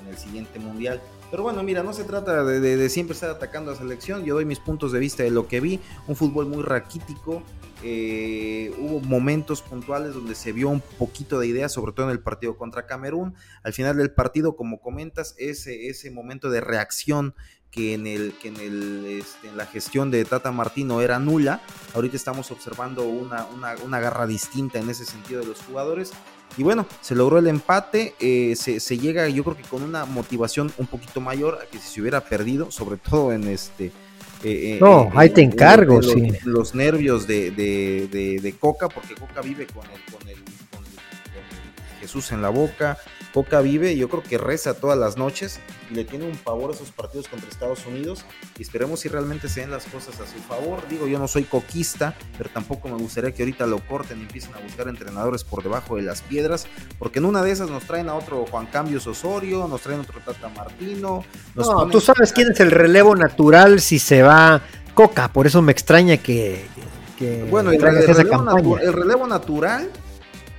en el siguiente mundial. Pero bueno, mira, no se trata de, siempre estar atacando a la selección. Yo doy mis puntos de vista de lo que vi. Un fútbol muy raquítico. Eh, hubo momentos puntuales donde se vio un poquito de idea, sobre todo en el partido contra Camerún. Al final del partido, como comentas, ese, ese momento de reacción que en, el, que en, el, este, en la gestión de Tata Martino era nula. Ahorita estamos observando una, una, una garra distinta en ese sentido de los jugadores. Y bueno, se logró el empate, eh, se, llega yo creo que con una motivación un poquito mayor a que si se hubiera perdido, sobre todo en este... Eh, eh, no, ahí te encargo, los, sí. Los nervios de, de, Coca, porque Coca vive con el, con el, con el Jesús en la boca, Coca vive, yo creo que reza todas las noches y le tiene un favor a esos partidos contra Estados Unidos y esperemos si realmente se den las cosas a su favor. Digo, yo no soy coquista, pero tampoco me gustaría que ahorita lo corten y empiecen a buscar entrenadores por debajo de las piedras, porque en una de esas nos traen a otro Juan Cambios Osorio, nos traen otro Tata Martino. no, tú sabes quién es el relevo natural si se va Coca, por eso me extraña que... bueno, el relevo natural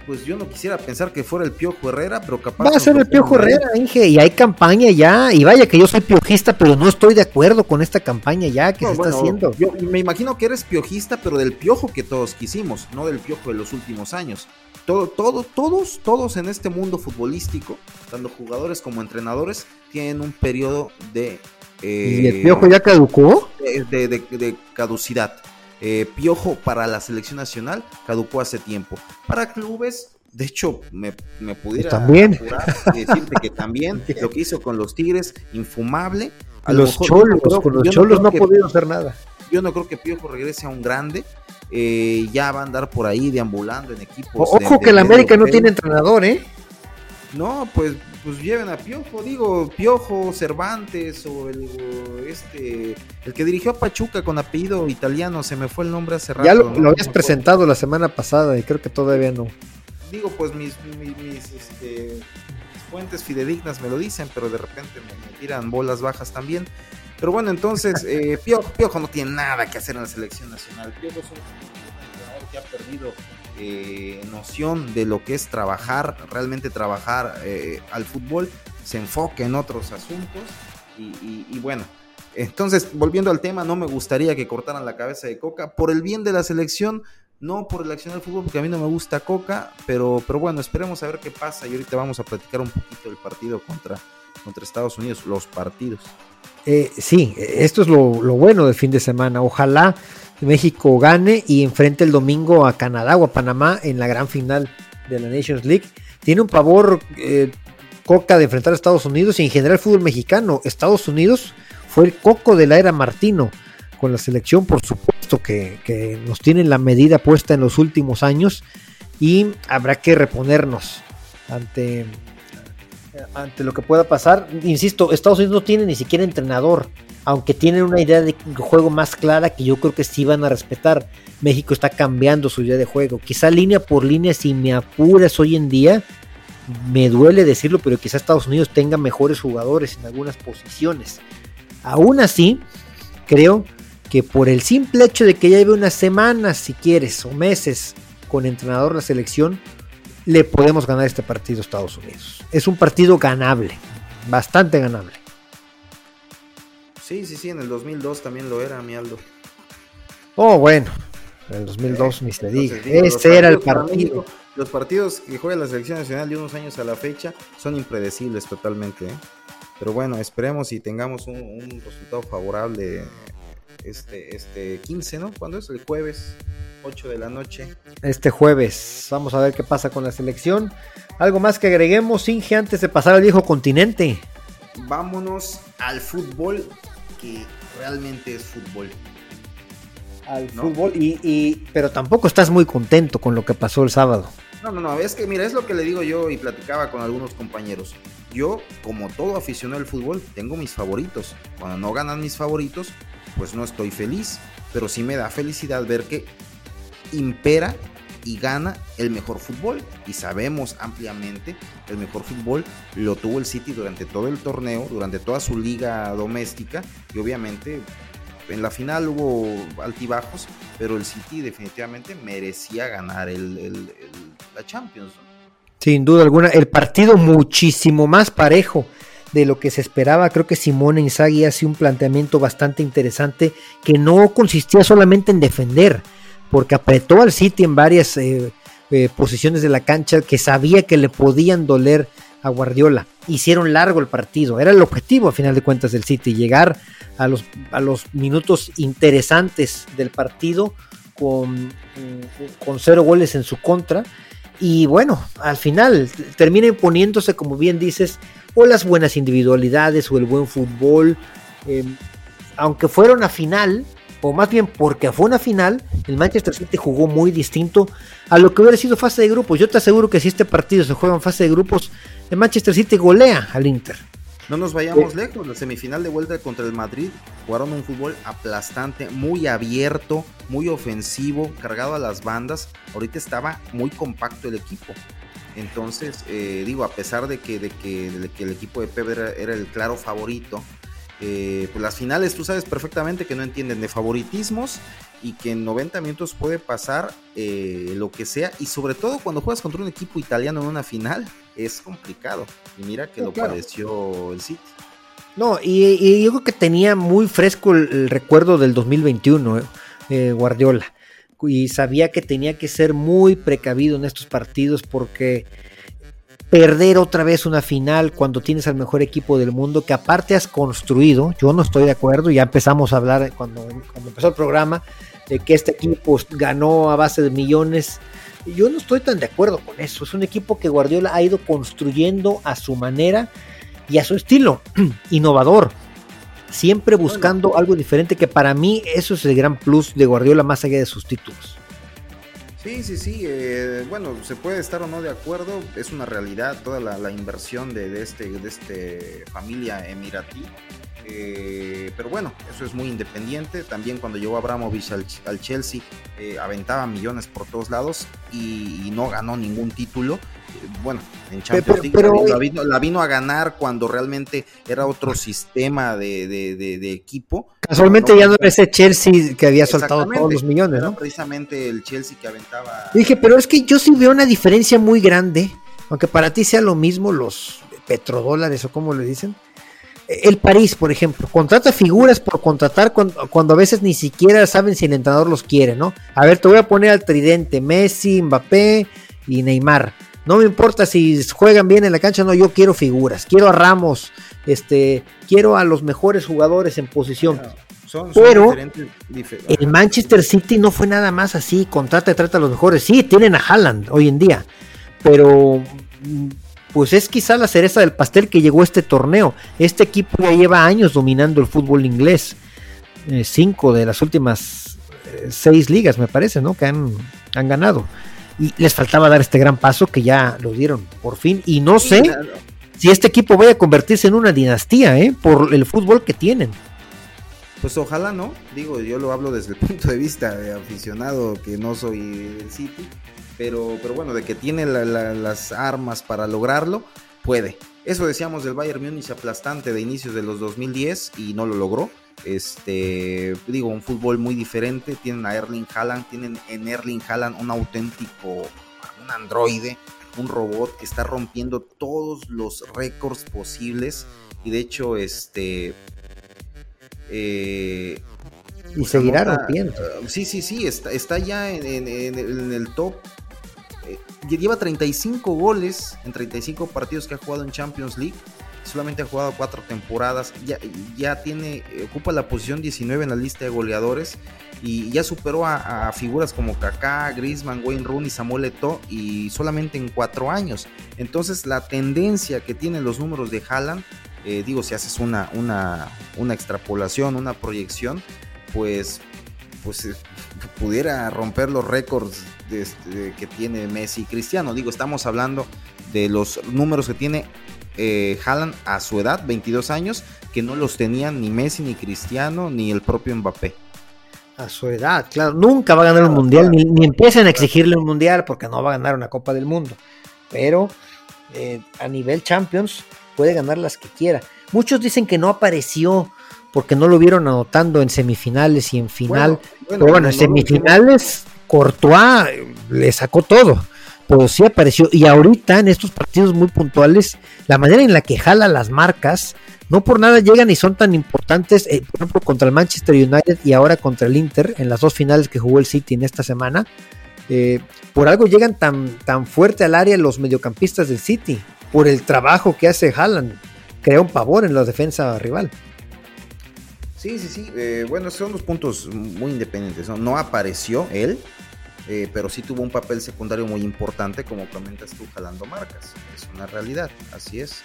pues yo no quisiera pensar que fuera el Piojo Herrera, pero capaz. Va a ser el Piojo Herrera, Inge, y hay campaña ya, y vaya que yo soy piojista, pero no estoy de acuerdo con esta campaña ya que se está haciendo. Yo me imagino que eres piojista, pero del piojo que todos quisimos, no del piojo de los últimos años. Todo, todo, todos, todos en este mundo futbolístico, tanto jugadores como entrenadores, tienen un periodo de. ¿Y el eh, piojo ya caducó? de caducidad. Eh, Piojo para la selección nacional caducó hace tiempo. Para clubes, de hecho, me, pudiera ¿También? decirte que también lo que hizo con los Tigres, infumable. A los cholos, con los cholos no, ha podido hacer nada. Yo no creo que Piojo regrese a un grande. Eh, ya va a andar por ahí deambulando en equipos. Ojo que el América no tiene entrenador, ¿eh? No, pues pues lleven a Piojo, digo, Piojo, Cervantes o el este el que dirigió a Pachuca con apellido italiano, se me fue el nombre hace rato. Ya lo, habías presentado la semana pasada y creo que todavía no. Digo, pues mis, este, fuentes fidedignas me lo dicen, pero de repente me, tiran bolas bajas también. Pero bueno, entonces, eh, Piojo, Piojo, no tiene nada que hacer en la selección nacional. Piojo es un jugador que ha perdido eh, noción de lo que es trabajar, realmente trabajar eh, al fútbol, se enfoque en otros asuntos y, bueno, entonces volviendo al tema, no me gustaría que cortaran la cabeza de Coca por el bien de la selección, no por el acción del fútbol, porque a mí no me gusta Coca, pero, pero bueno, esperemos a ver qué pasa y ahorita vamos a platicar un poquito del partido contra, contra Estados Unidos, los partidos. Eh, sí, esto es lo, lo bueno del fin de semana. Ojalá México gane y enfrente el domingo a Canadá o a Panamá en la gran final de la Nations League. Tiene un pavor eh, Coca de enfrentar a Estados Unidos y en general el fútbol mexicano. Estados Unidos fue el coco de la era Martino con la selección, por supuesto que, que nos tienen la medida puesta en los últimos años y habrá que reponernos ante, ante lo que pueda pasar. Insisto, Estados Unidos no tiene ni siquiera entrenador aunque tienen una idea de juego más clara que yo creo que sí van a respetar. México está cambiando su idea de juego. Quizá línea por línea, si me apuras hoy en día, me duele decirlo, pero quizá Estados Unidos tenga mejores jugadores en algunas posiciones. Aún así, creo que por el simple hecho de que ya lleve unas semanas, si quieres, o meses con entrenador la selección, le podemos ganar este partido a Estados Unidos. Es un partido ganable, bastante ganable. Sí, sí, sí, en el 2002 también lo era, mi Aldo. Oh, bueno, en el 2002 ni se diga. Ese era el partido. los partidos que juega la selección nacional de unos años a la fecha son impredecibles totalmente. ¿eh? Pero bueno, esperemos y tengamos un, resultado favorable este, este 15, ¿no? ¿Cuándo es? El jueves, 8 de la noche. Este jueves. Vamos a ver qué pasa con la selección. Algo más que agreguemos, Inge, antes de pasar al viejo continente. Vámonos al fútbol que realmente es fútbol. Al fútbol, y, pero tampoco estás muy contento con lo que pasó el sábado. No, no, no, es que mira, es lo que le digo yo y platicaba con algunos compañeros. Yo, como todo aficionado al fútbol, tengo mis favoritos. Cuando no ganan mis favoritos, pues no estoy feliz. Pero sí me da felicidad ver que impera y gana el mejor fútbol. Y sabemos ampliamente el mejor fútbol lo tuvo el City durante todo el torneo, durante toda su liga doméstica. Y obviamente en la final hubo altibajos, pero el City definitivamente merecía ganar el, la Champions. Sin duda alguna, el partido muchísimo más parejo de lo que se esperaba. Creo que Simone Inzaghi hace un planteamiento bastante interesante que no consistía solamente en defender, porque apretó al City en varias eh, eh, posiciones de la cancha que sabía que le podían doler a Guardiola. Hicieron largo el partido, era el objetivo a final de cuentas del City, llegar a los, minutos interesantes del partido con, con cero goles en su contra. Y bueno, al final termina imponiéndose, como bien dices, o las buenas individualidades o el buen fútbol. Eh, aunque fueron a final, o más bien porque fue una final, el Manchester City jugó muy distinto a lo que hubiera sido fase de grupos. Yo te aseguro que si este partido se juega en fase de grupos, el Manchester City golea al Inter. No nos vayamos lejos, la semifinal de vuelta contra el Madrid jugaron un fútbol aplastante, muy abierto, muy ofensivo, cargado a las bandas. Ahorita estaba muy compacto el equipo. Entonces, eh, digo, a pesar de que, de que, el equipo de Pep era, era el claro favorito, eh, pues las finales tú sabes perfectamente que no entienden de favoritismos y que en 90 minutos puede pasar eh, lo que sea. Y sobre todo cuando juegas contra un equipo italiano en una final es complicado. Y mira que lo padeció el City. No, y, yo creo que tenía muy fresco el, recuerdo del 2021 eh, Guardiola. Y sabía que tenía que ser muy precavido en estos partidos porque perder otra vez una final cuando tienes al mejor equipo del mundo que aparte has construido, yo no estoy de acuerdo, ya empezamos a hablar cuando, cuando empezó el programa de que este equipo ganó a base de millones. Yo no estoy tan de acuerdo con eso. Es un equipo que Guardiola ha ido construyendo a su manera y a su estilo, innovador. Siempre buscando algo diferente que para mí eso es el gran plus de Guardiola más allá de sus títulos. Sí, sí, sí. Eh, bueno, se puede estar o no de acuerdo. Es una realidad toda la, inversión de, de, este, de este familia emiratí. Eh, pero bueno, eso es muy independiente. También cuando llegó Abramovich al, Chelsea, eh, aventaba millones por todos lados y, no ganó ningún título. Bueno, en Champions League la, vino, a ganar cuando realmente era otro sistema de, equipo. Casualmente ya no era ese Chelsea que había soltado todos los millones, ¿no? precisamente el Chelsea que aventaba. Dije, pero es que yo sí veo una diferencia muy grande, aunque para ti sea lo mismo los petrodólares o como le dicen el París, por ejemplo, contrata figuras por contratar cuando, a veces ni siquiera saben si el entrenador los quiere, ¿no? A ver, te voy a poner al tridente, Messi, Mbappé y Neymar. No me importa si juegan bien en la cancha, no, yo quiero figuras, quiero a Ramos, este, quiero a los mejores jugadores en posición. Pero el Manchester City no fue nada más así, contrata y trata a los mejores. Sí, tienen a Haaland hoy en día, pero pues es quizá la cereza del pastel que llegó este torneo. Este equipo ya lleva años dominando el fútbol inglés. Eh, cinco de las últimas eh, seis ligas, me parece, ¿no? Que han, han, ganado. Y les faltaba dar este gran paso que ya lo dieron por fin. Y no sé si este equipo vaya a convertirse en una dinastía, ¿eh? Por el fútbol que tienen. Pues ojalá no, digo, yo lo hablo desde el punto de vista de aficionado que no soy del City, pero, pero bueno, de que tiene las armas para lograrlo, puede. Eso decíamos del Bayern Múnich aplastante de inicios de los 2010 y no lo logró. Este, digo, un fútbol muy diferente. Tienen a Erling Haaland, tienen en Erling Haaland un auténtico, un androide, un robot que está rompiendo todos los récords posibles. Y de hecho, este, eh, y seguirá rompiendo. sí, sí, sí, está, está ya en, el top. Eh, lleva 35 goles en 35 partidos que ha jugado en Champions League. Solamente ha jugado cuatro temporadas. Ya, ya tiene, ocupa la posición 19 en la lista de goleadores. Y ya superó a, figuras como Kaká, Griezmann, Wayne Rooney, Samuel Eto'o. Y solamente en cuatro años. Entonces la tendencia que tienen los números de Haaland eh, digo, si haces una, una, una, extrapolación, una proyección, pues, pues eh, pudiera romper los récords este, que tiene Messi y Cristiano. Digo, estamos hablando de los números que tiene eh, Haaland a su edad, 22 años, que no los tenían ni Messi, ni Cristiano, ni el propio Mbappé. A su edad, claro, nunca va a ganar un mundial, ni, ni, empiecen a exigirle un mundial porque no va a ganar una Copa del Mundo. Pero a nivel Champions, puede ganar las que quiera. Muchos dicen que no apareció porque no lo vieron anotando en semifinales y en final. pero bueno, en semifinales Courtois le sacó todo, pero sí apareció. Y ahorita en estos partidos muy puntuales, la manera en la que jala las marcas, no por nada llegan y son tan importantes, eh, por ejemplo, contra el Manchester United y ahora contra el Inter, en las dos finales que jugó el City en esta semana. Eh, por algo llegan tan, tan fuerte al área los mediocampistas del City por el trabajo que hace Haaland. Crea un pavor en la defensa rival. Sí, sí, sí. Eh, bueno, son dos puntos muy independientes. No, apareció él, eh, pero sí tuvo un papel secundario muy importante, como comentas tú, jalando marcas. Es una realidad, así es.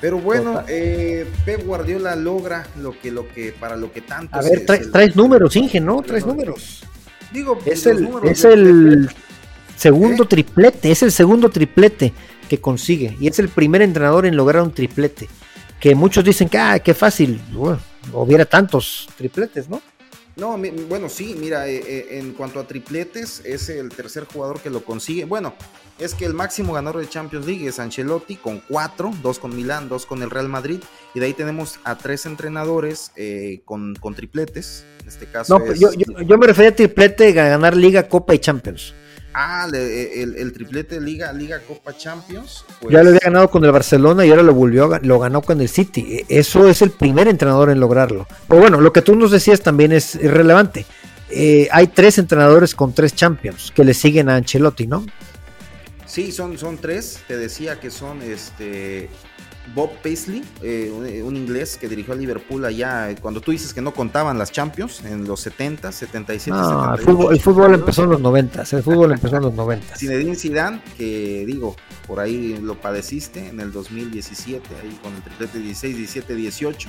Pero bueno, eh, Pep Guardiola logra lo que, lo que, para lo que tanto. A ver, traes números, Inge, ¿no? Traes números. Digo, es el, es el segundo triplete, es el segundo triplete que consigue. Y es el primer entrenador en lograr un triplete. Que muchos dicen que, ah, qué fácil, hubiera tantos tripletes, ¿no? No, bueno, sí, mira, eh, eh, en cuanto a tripletes, es el tercer jugador que lo consigue. Bueno, es que el máximo ganador de Champions League es Ancelotti con cuatro, dos con Milán, dos con el Real Madrid, y de ahí tenemos a tres entrenadores eh, con, con, tripletes. En este caso, no, yo, yo, yo, me refería a triplete, a ganar Liga, Copa y Champions. Ah, eh, el, triplete Liga, Liga Copa Champions. Pues ya lo había ganado con el Barcelona y ahora lo volvió, lo ganó con el City. E, eso es el primer entrenador en lograrlo. Pero bueno, lo que tú nos decías también es irrelevante. Eh, hay tres entrenadores con tres Champions que le siguen a Ancelotti, ¿no? Sí, son, son tres. Te decía que son este Bob Paisley, eh, un, inglés que dirigió a Liverpool allá, cuando tú dices que no contaban las Champions, en los 70, 77, no, El fútbol, el fútbol empezó en los 90, el fútbol empezó en los 90. Zinedine Zidane, que digo, por ahí lo padeciste en el 2017, ahí con el triplete 16, 17, 18.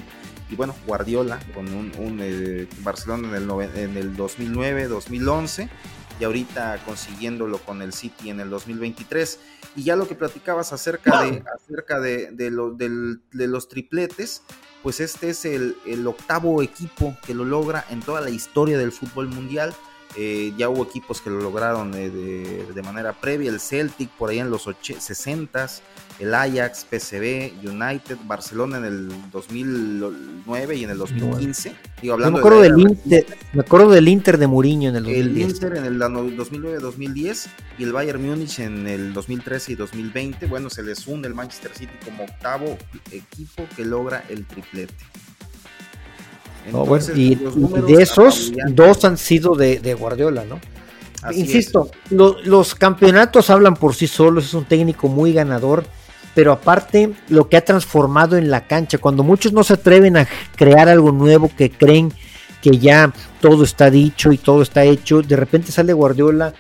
Y bueno, Guardiola con un, eh, Barcelona en el, en el 2009, 2011 y ahorita consiguiéndolo con el City en el 2023. Y ya lo que platicabas acerca de, acerca de, de, de los tripletes, pues este es el, el, octavo equipo que lo logra en toda la historia del fútbol mundial. Eh, ya hubo equipos que lo lograron eh, de, manera previa, el Celtic por ahí en los 60s, el Ajax, PCB, United, Barcelona en el 2009 y en el 2015. Digo, hablando me, acuerdo del Inter, me acuerdo del Inter de Mourinho en el 2010. El Inter en el 2009-2010 y el Bayern Múnich en el 2013 y 2020. Bueno, se les une el Manchester City como octavo equipo que logra el triplete y, de esos, dos han sido de, Guardiola, ¿no? Insisto, los campeonatos hablan por sí solos, es un técnico muy ganador, pero aparte lo que ha transformado en la cancha, cuando muchos no se atreven a crear algo nuevo, que creen que ya todo está dicho y todo está hecho, de repente sale Guardiola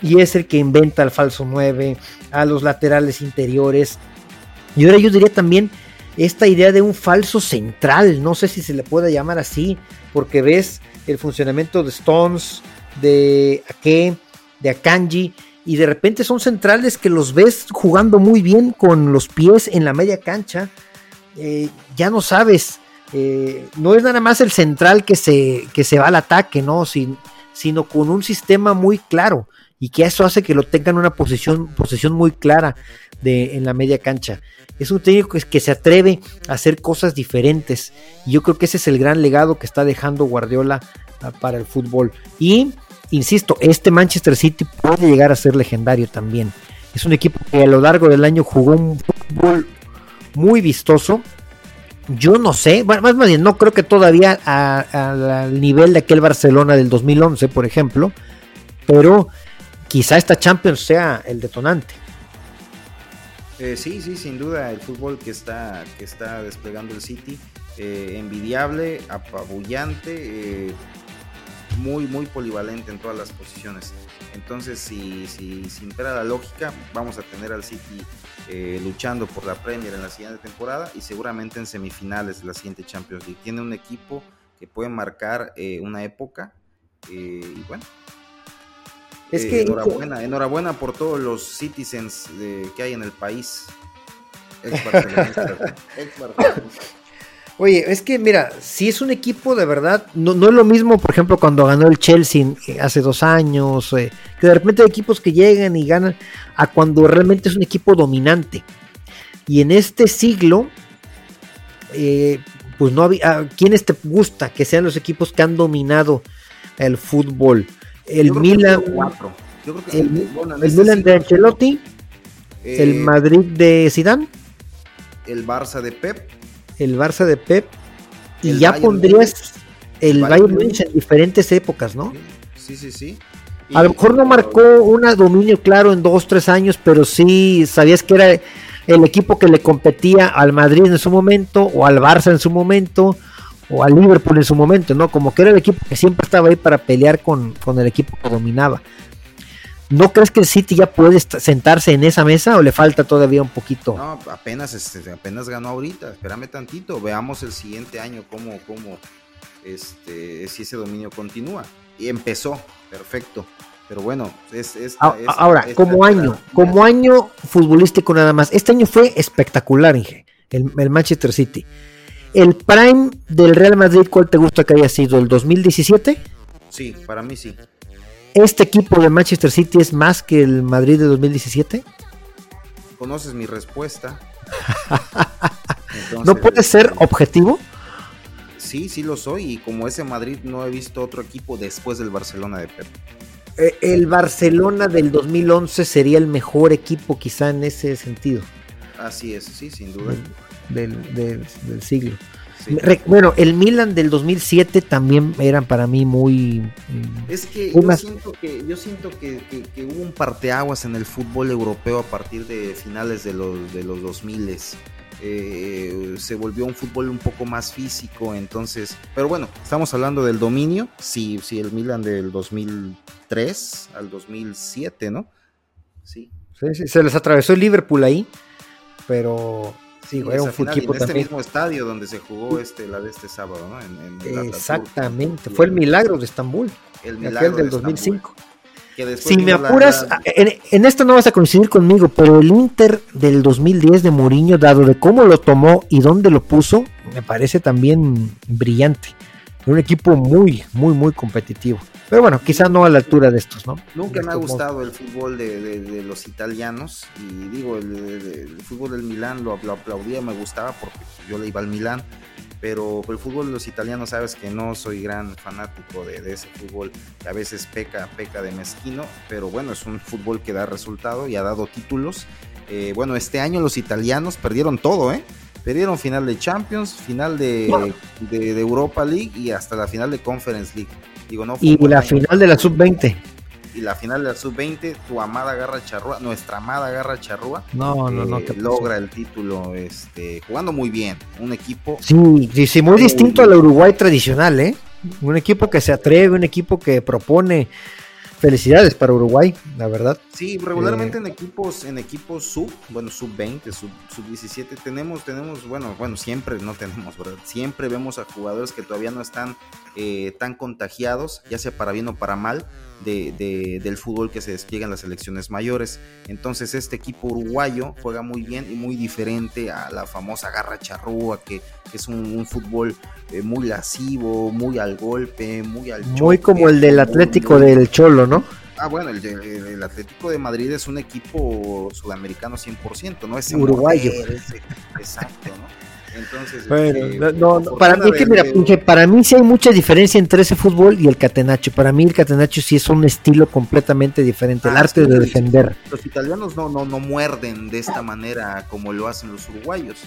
y es el que inventa al falso 9, a los laterales interiores, y ahora yo diría también esta idea de un falso central, no sé si se le puede llamar así, porque ves el funcionamiento de Stones, de Ake, de Akanji, y de repente son centrales que los ves jugando muy bien con los pies en la media cancha, eh, ya no sabes, eh, no es nada más el central que se, que se va al ataque, ¿no? sino con un sistema muy claro y que eso hace que lo tengan una posición, posición muy clara de, en la media cancha. Es un técnico que, que se atreve a hacer cosas diferentes y yo creo que ese es el gran legado que está dejando Guardiola ah, para el fútbol. Y, insisto, este Manchester City puede llegar a ser legendario también. Es un equipo que a lo largo del año jugó un fútbol muy vistoso. Yo no sé, más bien, no creo que todavía al nivel de aquel Barcelona del 2011, por ejemplo, pero quizá esta Champions sea el detonante. Eh, sí, sí, sin duda, el fútbol que está, que está desplegando el City, eh, envidiable, apabullante, eh, muy, muy polivalente en todas las posiciones. Entonces, si, si, si impera la lógica, vamos a tener al City luchando por la Premier en la siguiente temporada y seguramente en semifinales de la siguiente Champions League. Tiene un equipo que puede marcar una época y bueno, es que enhorabuena, enhorabuena por todos los citizens que hay en el país. Oye, es que mira, si es un equipo de verdad, no, es lo mismo, por ejemplo, cuando ganó el Chelsea hace dos años, eh, que de repente hay equipos que llegan y ganan, a cuando realmente es un equipo dominante. Y en este siglo, eh, pues no había, ¿quiénes te gusta que sean los equipos que han dominado el fútbol? el Milan. el, Milan de Ancelotti. el eh, Madrid de Zidane. El Barça de Pep. El Barça de Pep. Y ya pondrías el Bayern Munich en diferentes épocas, ¿no? Sí, sí, sí. a lo mejor no marcó un dominio claro en dos, tres años, pero sí sabías que era el equipo que le competía al Madrid en su momento o al Barça en su momento o al Liverpool en su momento, ¿no? Como que era el equipo que siempre estaba ahí para pelear con, el equipo que dominaba. ¿No crees que el City ya puede sentarse en esa mesa o le falta todavía un poquito? No, apenas, este, apenas ganó ahorita, espérame tantito, veamos el siguiente año cómo, cómo este, si ese dominio continúa. Y empezó, perfecto. Pero bueno, es, ahora, como año, como año futbolístico nada más. Este año fue espectacular, Inge, el, el Manchester City. ¿El prime del Real Madrid cuál te gusta que haya sido? ¿El 2017? Sí, para mí sí. ¿Este equipo de Manchester City es más que el Madrid de 2017? Conoces mi respuesta. ¿No puede ser objetivo? Sí, sí lo soy. Y como ese Madrid no he visto otro equipo después del Barcelona de Pep. Eh, el Barcelona del 2011 sería el mejor equipo quizá en ese sentido. Así es, sí, sin duda del, siglo. Bueno, el Milan del 2007 también eran para mí muy... Mm, es que yo siento que, yo siento que, hubo un parteaguas en el fútbol europeo a partir de finales de los, de los 2000 eh, se volvió un fútbol un poco más físico, entonces, pero bueno, estamos hablando del dominio, sí, sí, el Milan del 2003 al 2007, ¿no? Sí. sí, sí se les atravesó el Liverpool ahí, pero Sí, era un en este mismo estadio donde se jugó este, la de este sábado, ¿no? Exactamente, fue el milagro de Estambul. El milagro del 2005. si me apuras, En, en, esto no vas a coincidir conmigo, pero el Inter del 2010 de Mourinho, dado de cómo lo tomó y dónde lo puso, me parece también brillante. Un equipo muy, muy, muy competitivo. Pero bueno, quizás no a la altura de estos, ¿no? Nunca me ha gustado el fútbol de, los italianos. Y digo, el, fútbol del Milán lo, aplaudía, me gustaba porque yo le iba al Milán. Pero el fútbol de los italianos, sabes que no soy gran fanático de, ese fútbol que a veces peca, peca de mezquino. Pero bueno, es un fútbol que da resultado y ha dado títulos. Eh, bueno, este año los italianos perdieron todo, ¿eh? Perdieron final de Champions, final de, de Europa League y hasta la final de Conference League y la final de la sub-20. Y la final de la sub-20, tu amada Garra Charrúa, nuestra amada Garra Charrúa, no, no, no, eh, logra el título este, jugando muy bien. Un equipo. Sí, sí, muy, distinto al Uruguay tradicional, ¿eh? Un equipo que se atreve, un equipo que propone felicidades para Uruguay, la verdad. Sí, regularmente eh, en equipos, en equipos sub, bueno, sub 20, sub, sub 17, tenemos, tenemos, bueno, bueno, siempre no tenemos, ¿verdad? Siempre vemos a jugadores que todavía no están eh, tan contagiados, ya sea para bien o para mal, de, del fútbol que se despliega en las selecciones mayores. Entonces este equipo uruguayo juega muy bien y muy diferente a la famosa garra charrúa, que, es un, fútbol eh, muy lascivo, muy al golpe, muy al... Muy como el del Atlético del Cholo, ¿no? Ah, bueno, el, Atlético de Madrid es un equipo sudamericano 100%, ¿no? Es uruguayo. exacto, ¿no? Entonces, bueno, este, no, para mí que mira, para mí sí hay mucha diferencia entre ese fútbol y el catenacho. Para mí el catenacho sí es un estilo completamente diferente, el ah, arte de defender. Los italianos no, no, no muerden de esta manera como lo hacen los uruguayos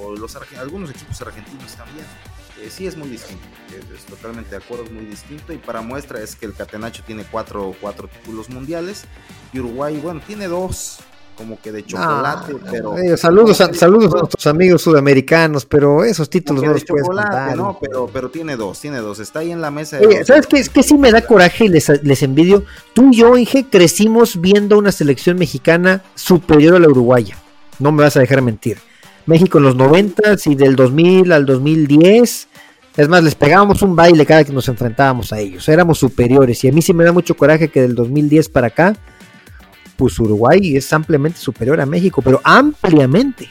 o los algunos equipos argentinos también. Eh, sí es muy distinto, es, totalmente de acuerdo, es muy distinto. Y para muestra es que el Catenacho tiene cuatro, cuatro títulos mundiales y Uruguay, bueno, tiene dos, como que de chocolate, pero... Eh, saludos, a, saludos a nuestros amigos sudamericanos, pero esos títulos no los puedes chocolate, no, pero, pero tiene dos, tiene dos, está ahí en la mesa. ¿sabes qué? Es que sí me da coraje y les, les envidio. Tú y yo, Inge, crecimos viendo una selección mexicana superior a la uruguaya. No me vas a dejar mentir. México en los 90 y del 2000 al 2010. Es más, les pegábamos un baile cada que nos enfrentábamos a ellos. Éramos superiores. Y a mí sí me da mucho coraje que del 2010 para acá pues Uruguay es ampliamente superior a México, pero ampliamente.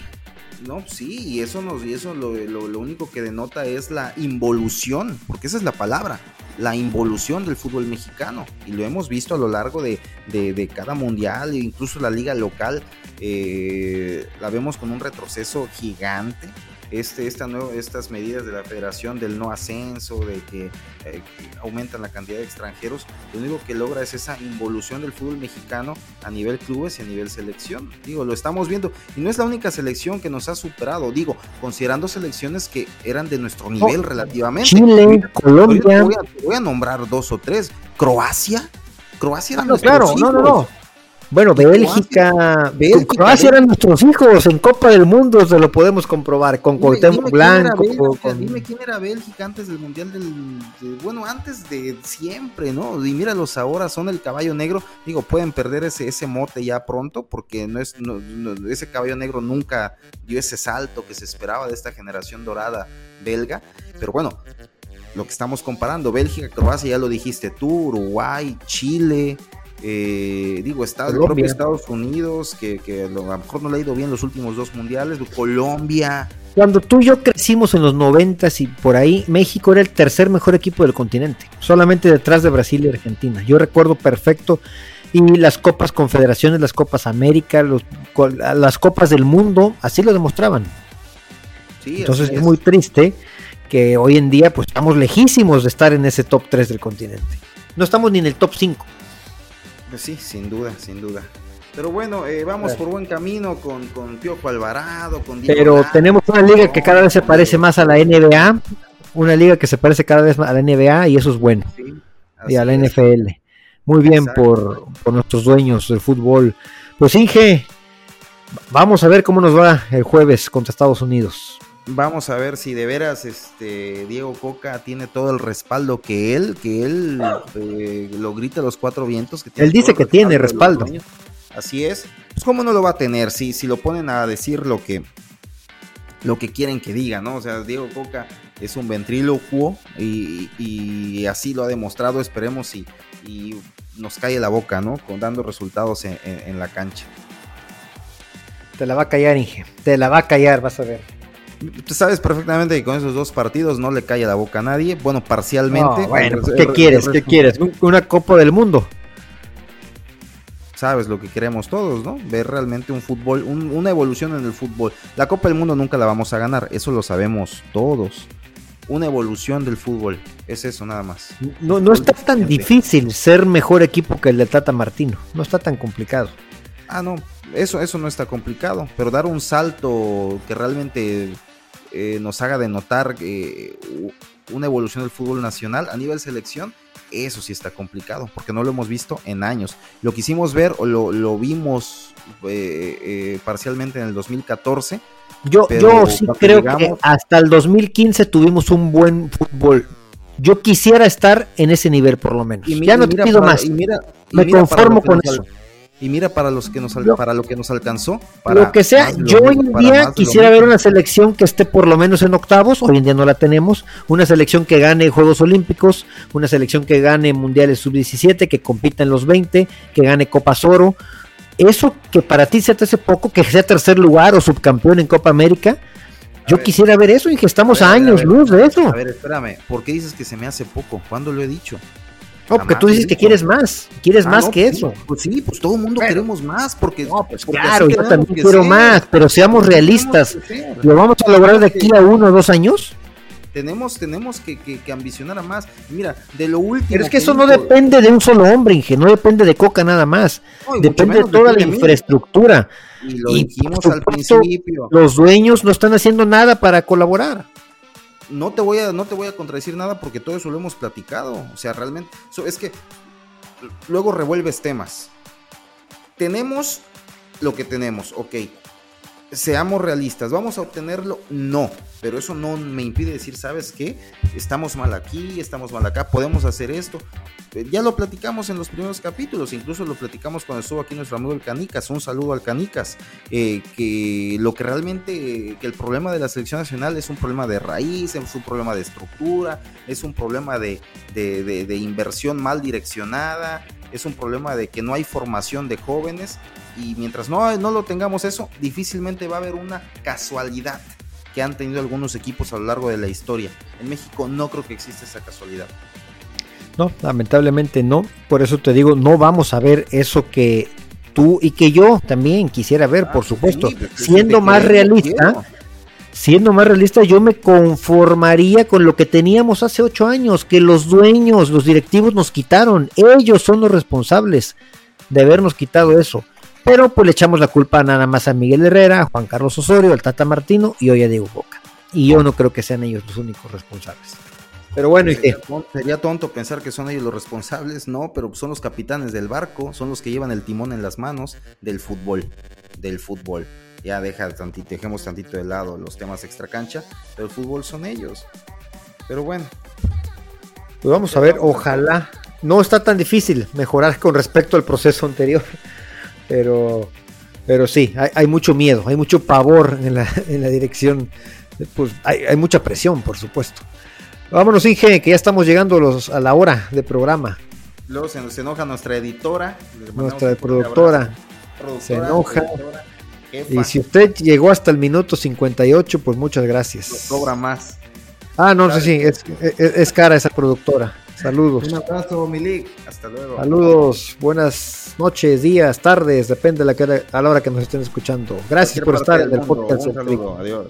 No, sí, y eso nos, y eso lo, lo, único que denota es la involución, porque esa es la palabra, la involución del fútbol mexicano. Y lo hemos visto a lo largo de, de, cada mundial, e incluso la liga local, eh, la vemos con un retroceso gigante este, esta estas medidas de la federación del no ascenso, de que, eh, aumentan la cantidad de extranjeros, lo único que logra es esa involución del fútbol mexicano a nivel clubes y a nivel selección. Digo, lo estamos viendo y no es la única selección que nos ha superado, digo, considerando selecciones que eran de nuestro nivel relativamente. Chile, Colombia. Voy a, nombrar dos o tres. Croacia. Croacia era ah, claro, no, no, no. Bueno, Bélgica, Croacia eran nuestros hijos en Copa del Mundo, se lo podemos comprobar con Cuauhtémoc Blanco. Dime quién era Bélgica antes del Mundial del, bueno, antes de siempre, ¿no? Y míralos ahora, son el caballo negro. Digo, pueden perder ese, ese mote ya pronto porque no es ese caballo negro nunca dio ese salto que se esperaba de esta generación dorada belga, pero bueno, lo que estamos comparando, Bélgica, Croacia, ya lo dijiste tú, Uruguay, Chile, eh, digo, propio Estados Unidos, que, a lo mejor no le ha ido bien los últimos dos mundiales, Colombia. Cuando tú y yo crecimos en los noventas y por ahí, México era el tercer mejor equipo del continente, solamente detrás de Brasil y Argentina. Yo recuerdo perfecto y las copas confederaciones, las copas América, las copas del mundo, así lo demostraban. Entonces es. muy triste que hoy en día pues estamos lejísimos de estar en ese top 3 del continente. No estamos ni en el top 5. Pues sí, sin duda, sin duda. Pero bueno, eh, vamos por buen camino con, con Piojo Alvarado, con Diego Pero tenemos una liga que cada vez se parece más a la NBA, una liga que se parece cada vez más a la NBA y eso es bueno. y a la NFL. Muy bien por, por, nuestros dueños del fútbol. Pues Inge, vamos a ver cómo nos va el jueves contra Estados Unidos. Vamos a ver si de veras este Diego Coca tiene todo el respaldo que él, que él eh, lo grita a los cuatro vientos. Que él dice que tiene respaldo. Así es. Pues cómo no lo va a tener si, si lo ponen a decir lo que, lo que quieren que diga, ¿no? O sea, Diego Coca es un ventrílocuo y, y así lo ha demostrado. Esperemos y, y nos cae la boca, ¿no? Con dando resultados en, la cancha. Te la va a callar, Inge. Te la va a callar, vas a ver. Sabes perfectamente que con esos dos partidos no le cae la boca a nadie. Bueno, parcialmente. bueno, pues, ¿qué quieres? ¿Qué quieres? ¿Una Copa del Mundo? sabes lo que queremos todos, ¿no? Ver realmente un fútbol, una evolución en el fútbol. La Copa del Mundo nunca la vamos a ganar, eso lo sabemos todos. Una evolución del fútbol, es eso nada más. No, no está tan difícil ser mejor equipo que el de Tata Martino, no está tan complicado. Ah, no, eso, eso no está complicado, pero dar un salto que realmente eh, nos haga denotar eh, una evolución del fútbol nacional a nivel selección, eso sí está complicado, porque no lo hemos visto en años. Lo quisimos ver o lo, vimos eh, eh, parcialmente en el 2014. Yo, yo sí creo que hasta el 2015 tuvimos un buen fútbol. Yo quisiera estar en ese nivel por lo menos. Y ya no te pido más. Me conformo con eso. Y mira para los que nos para lo que nos alcanzó. Para lo que sea, yo hoy en día quisiera ver una selección que esté por lo menos en octavos, hoy en día no la tenemos, una selección que gane Juegos Olímpicos, una selección que gane Mundiales Sub-17, que compita en los 20, que gane Copas Oro. Eso que para ti se te hace poco, que sea tercer lugar o subcampeón en Copa América, yo quisiera ver eso y que estamos a, años luz de eso. A ver, espérame, ¿por qué dices que se me hace poco? ¿Cuándo lo he dicho? No, porque tú dices que quieres más, quieres ah, más que pues eso. Pues sí, pues todo el mundo queremos más, porque. pues claro, yo también quiero más, pero seamos realistas. ¿Lo vamos a lograr de aquí a uno o dos años? Tenemos, tenemos que, que, ambicionar a más. Mira, de lo último. Pero es que, eso no depende de un solo hombre, Inge, no depende de Coca nada más. depende de toda la infraestructura. Y lo dijimos al principio. Los dueños no están haciendo nada para colaborar no te voy a, no te voy a contradecir nada porque todo eso lo hemos platicado. O sea, realmente, es que luego revuelves temas. Tenemos lo que tenemos, ok seamos realistas, ¿vamos a obtenerlo? No, pero eso no me impide decir, ¿sabes qué? Estamos mal aquí, estamos mal acá, podemos hacer esto. Eh, ya lo platicamos en los primeros capítulos, incluso lo platicamos cuando estuvo aquí nuestro amigo el Canicas, un saludo al Canicas, eh, que lo que realmente, que el problema de la selección nacional es un problema de raíz, es un problema de estructura, es un problema de, de inversión mal direccionada, es un problema de que no hay formación de jóvenes y mientras no, no lo tengamos eso, difícilmente va a haber una casualidad que han tenido algunos equipos a lo largo de la historia. En México no creo que exista esa casualidad. No, lamentablemente no. Por eso te digo, no vamos a ver eso que tú y que yo también quisiera ver, ah, por supuesto. Pues, siendo más realista, siendo más realista, yo me conformaría con lo que teníamos hace ocho años, que los dueños, los directivos nos quitaron. Ellos son los responsables de habernos quitado eso. Pero pues le echamos la culpa nada más a Miguel Herrera, a Juan Carlos Osorio, al Tata Martino y hoy a Diego Boca. Y yo no creo que sean ellos los únicos responsables. Pero bueno, sería, tonto, sería tonto pensar que son ellos los responsables, no, pero son los capitanes del barco, son los que llevan el timón en las manos del fútbol, del fútbol. Ya deja tantito, dejemos tantito de lado los temas extra cancha, pero el fútbol son ellos. Pero bueno. Pues vamos a ver, ojalá. No está tan difícil mejorar con respecto al proceso anterior. Pero, pero sí, hay, mucho miedo, hay mucho pavor en la, en la dirección. Pues hay, mucha presión, por supuesto. Vámonos, Inge, que ya estamos llegando los, a la hora de programa. Luego se nos enoja nuestra editora. Nuestra productora, Se enoja. Y si usted llegó hasta el minuto 58, pues muchas gracias. cobra más. Ah, no, sé, sí, es, es, cara esa productora. Saludos. Un abrazo, Milik. Hasta luego. Saludos. Buenas noches, días, tardes, depende de la, a la hora que nos estén escuchando. Gracias por estar en el podcast. Un saludo. Adiós.